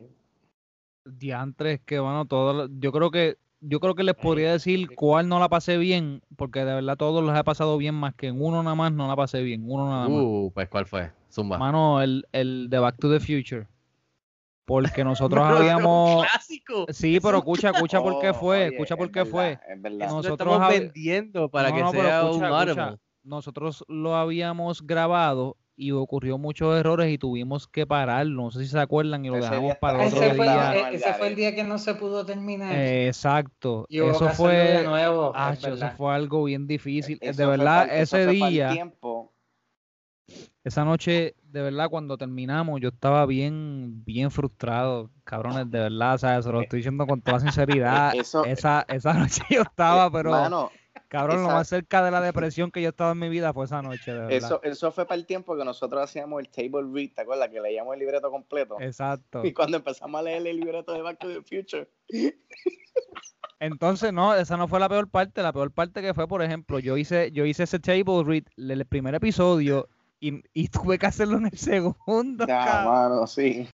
Diantres, que bueno, todo, yo creo que yo creo que les podría decir cuál no la pasé bien, porque de verdad todos los he pasado bien, más que en uno nada más no la pasé bien, uno nada más. Uh, pues ¿cuál fue? Zumba. Mano, el, el de Back to the Future. Porque nosotros habíamos... clásico. Sí, pero escucha, escucha por qué Oh, fue, oye, escucha por es qué verdad, fue. Es verdad. Nosotros estamos hab- vendiendo para No, que no, sea escucha, un escucha. Nosotros lo habíamos grabado y ocurrió muchos errores y tuvimos que pararlo. No sé si se acuerdan y lo Ese dejamos para otro Ese fue, día. ese fue el día que no se pudo terminar. Eh, exacto. y Eso hacerlo de fue, nuevo. es ah, eso fue algo bien difícil. Eso de fue verdad, ese fue día, tiempo. Esa noche, de verdad, cuando terminamos, yo estaba bien, bien frustrado, cabrones, de verdad, sea, se lo estoy diciendo con toda sinceridad. Eso- esa, esa noche yo estaba, pero, Mano, cabrón, lo esa- más cerca de la depresión que yo estaba en mi vida fue esa noche, de verdad. eso, eso fue para el tiempo que nosotros hacíamos el table read, ¿te acuerdas? Que leíamos el libreto completo. Exacto. Y cuando empezamos a leer el libreto de Back to the Future, Entonces, no, esa no fue la peor parte. La peor parte que fue, por ejemplo, yo hice, yo hice ese table read el primer episodio y, y tuve que hacerlo en el segundo. ya, mano, sí.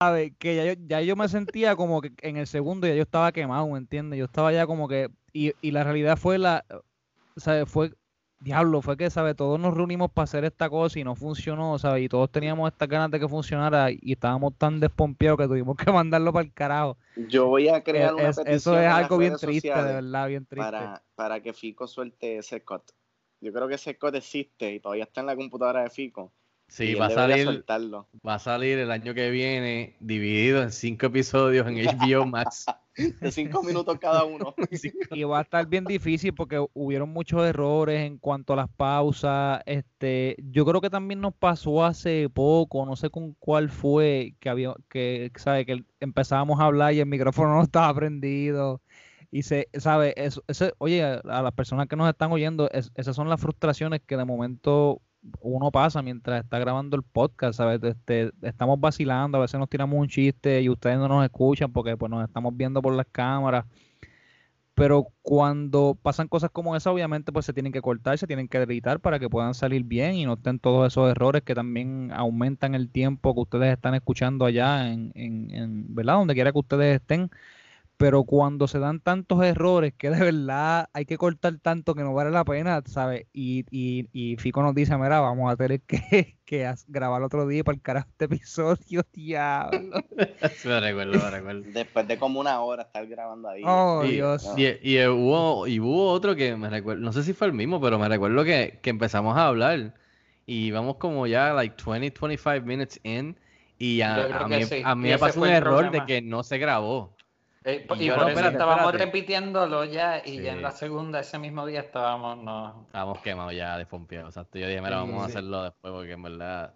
¿sabes? Que ya yo, ya yo me sentía como que en el segundo ya yo estaba quemado, ¿me entiendes? Yo estaba ya como que. Y, y la realidad fue la. ¿Sabes? Fue. Diablo, fue que, ¿sabes? Todos nos reunimos para hacer esta cosa y no funcionó, ¿sabes? Y todos teníamos estas ganas de que funcionara y estábamos tan despompeados que tuvimos que mandarlo para el carajo. Yo voy a crear una Es- petición eso es algo bien triste, de verdad, bien triste. Para, para que Fico suelte ese cut. Yo creo que ese cut existe y todavía está en la computadora de Fico. Sí, va a salir, soltarlo. va a salir el año que viene dividido en cinco episodios en HBO Max. De cinco minutos cada uno. Y va a estar bien difícil porque hubieron muchos errores en cuanto a las pausas. Este, yo creo que también nos pasó hace poco, no sé con cuál fue, que había, que, sabe, que empezábamos a hablar y el micrófono no estaba prendido. Y se, sabe, eso, ese, oye, a, las personas que nos están oyendo, es- esas son las frustraciones que de momento uno pasa mientras está grabando el podcast, ¿sabes? Este, estamos vacilando, a veces nos tiramos un chiste y ustedes no nos escuchan porque pues nos estamos viendo por las cámaras. Pero cuando pasan cosas como esa, obviamente pues se tienen que cortar, se tienen que editar para que puedan salir bien y no estén todos esos errores que también aumentan el tiempo que ustedes están escuchando allá en, en, en ¿verdad? Donde quiera que ustedes estén. Pero cuando se dan tantos errores que de verdad hay que cortar tanto que no vale la pena, ¿sabes? Y, y, y Fico nos dice, mira, vamos a tener que, que grabar otro día para el carajo este episodio, diablo. Sí, me recuerdo, me recuerdo. Después de como una hora estar grabando ahí. Oh, Y, Dios. y, y hubo, y hubo otro que me recuerdo, no sé si fue el mismo, pero me recuerdo que, que empezamos a hablar y vamos como ya like 20, 25 minutes in y a, a mí, sí. a mí me pasó un error de que no se grabó. Eh, Y y yo, por no, eso espérate, estábamos espérate. repitiéndolo ya y ya en Sí. la segunda, ese mismo día estábamos, no. Estábamos quemados ya, desfompeados. Exacto. Yo dije, mira, Sí, vamos a sí. hacerlo después porque en verdad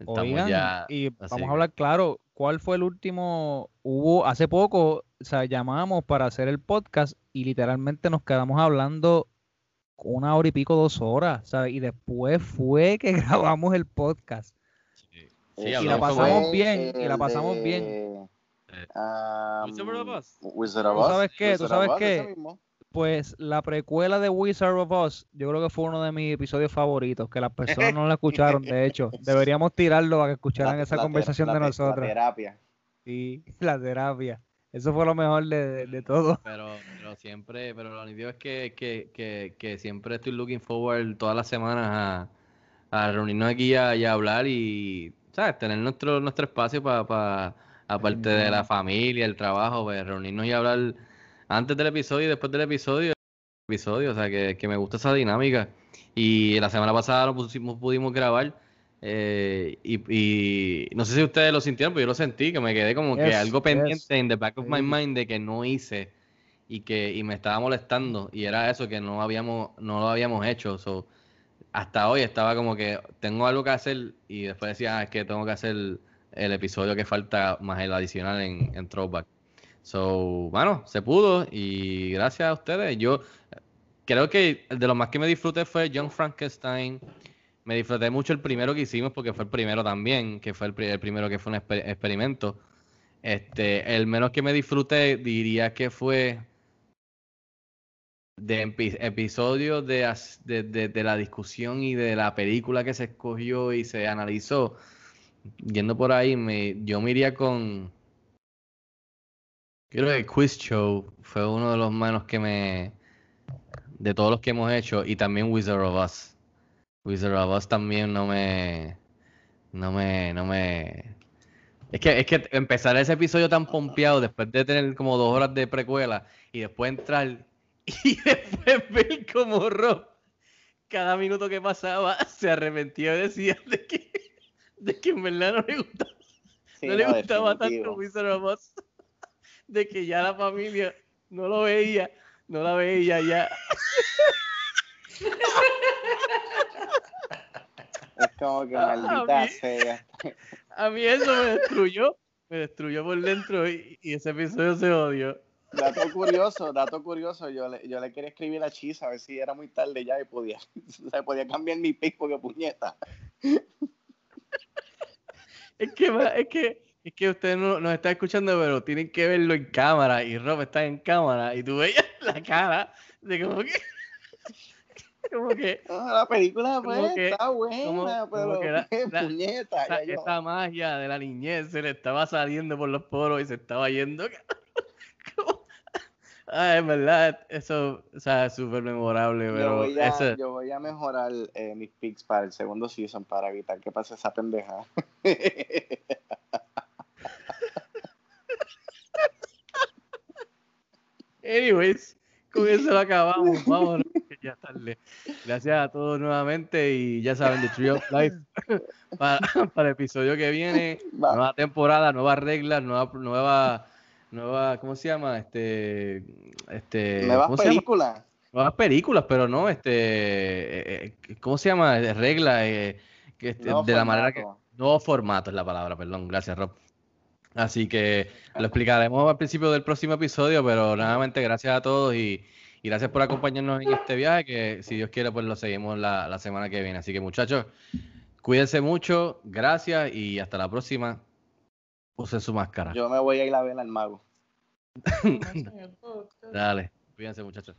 estamos Oigan, ya. y así vamos a hablar claro, ¿cuál fue el último? Hubo hace poco, o sea, llamamos para hacer el podcast y literalmente nos quedamos hablando una hora y pico, dos horas, ¿sabes? Y después fue que grabamos el podcast. Sí, Ese la hablamos como- pasamos bien, y la pasamos de, bien. Wizard of Oz. Wizard of ¿Tú sabes qué? ¿Tú sabes qué? Pues la precuela de Wizard of Oz, yo creo que fue uno de mis episodios favoritos, que las personas no la escucharon, de hecho. Deberíamos tirarlo para que escucharan esa La- conversación de nosotros. La terapia. Sí, la terapia. Eso fue lo mejor de, de- de todo. Pero, pero siempre, pero lo nítido es que, que, que, que siempre estoy looking forward todas las semanas a, a reunirnos aquí y a, hablar y, ¿sabes? Tener nuestro, nuestro espacio para, aparte de la familia, el trabajo, pues reunirnos y hablar antes del episodio y después del episodio. episodio, o sea, que, que me gusta esa dinámica. Y la semana pasada lo pusimos, pudimos grabar. eh, y, y no sé si ustedes lo sintieron, pero yo lo sentí, que me quedé como que algo pendiente en the back of my mind de que no hice y que y me estaba molestando y era eso que no habíamos no lo habíamos hecho so, hasta hoy estaba como que tengo algo que hacer y después decía ah, es que tengo que hacer el episodio que falta más el adicional en, en Throwback. So bueno se pudo y gracias a ustedes. Yo creo que de lo más que me disfruté fue John Frankenstein. Me disfruté mucho el primero que hicimos porque fue el primero también que fue el, el primero que fue un exper- experimento. Este, el menos que me disfruté diría que fue de epi- episodios de, de, de- de la discusión y de la película que se escogió y se analizó. Yendo por ahí, me, yo me iría con. Creo que Quiz Show fue uno de los menos que me. De todos los que hemos hecho. Y también Wizard of Us. Wizard of Us también no me. No me. No me. Es que, es que empezar ese episodio tan pompeado después de tener como dos horas de precuela y después entrar y después ver como Rob cada minuto que pasaba se arrepentía y decía de que, de que en verdad no le gustaba, Sí, no le no, gustaba tanto Wizard of Oz, de que ya la familia no lo veía, no la veía ya. Es como que A maldita mí- sea. A mí eso me destruyó, me destruyó por dentro y, y ese episodio se odió. Dato curioso, dato curioso, yo le, yo le quería escribir a Chisa a ver si era muy tarde ya y podía, o sea, podía cambiar mi pick porque puñeta. Es que, es que, es que usted no nos está escuchando, pero tienen que verlo en cámara. Y Rob está en cámara. Y tú veías la cara de como que. Como que. No, la película pues, que- está buena, como- pero como que la- la- puñeta. Esa magia de la niñez se le estaba saliendo por los poros y se estaba yendo. Como- Ah, es verdad, eso, o sea, es súper memorable, yo, pero voy a, ese- yo voy a mejorar eh, mis picks para el segundo season para evitar que pase esa pendeja. Anyways, con eso lo acabamos. Vámonos, que ya tarde. Gracias a todos nuevamente y ya saben, The Tree of Life para, para el episodio que viene. Va. Nueva temporada, nuevas reglas, nueva, nueva, nueva, ¿cómo se llama? Este, este, Nuevas películas. Nuevas películas, pero no, este, eh, eh, ¿cómo se llama? Reglas, eh, que este, de la manera que, nuevo formato es la palabra, perdón, gracias Rob. Así que lo explicaremos al principio del próximo episodio, pero nuevamente gracias a todos y, y gracias por acompañarnos en este viaje, que si Dios quiere pues lo seguimos la, la semana que viene. Así que muchachos, cuídense mucho, gracias y hasta la próxima. Usen su máscara. Yo me voy a ir a ver al mago. Dale, cuídense muchachos.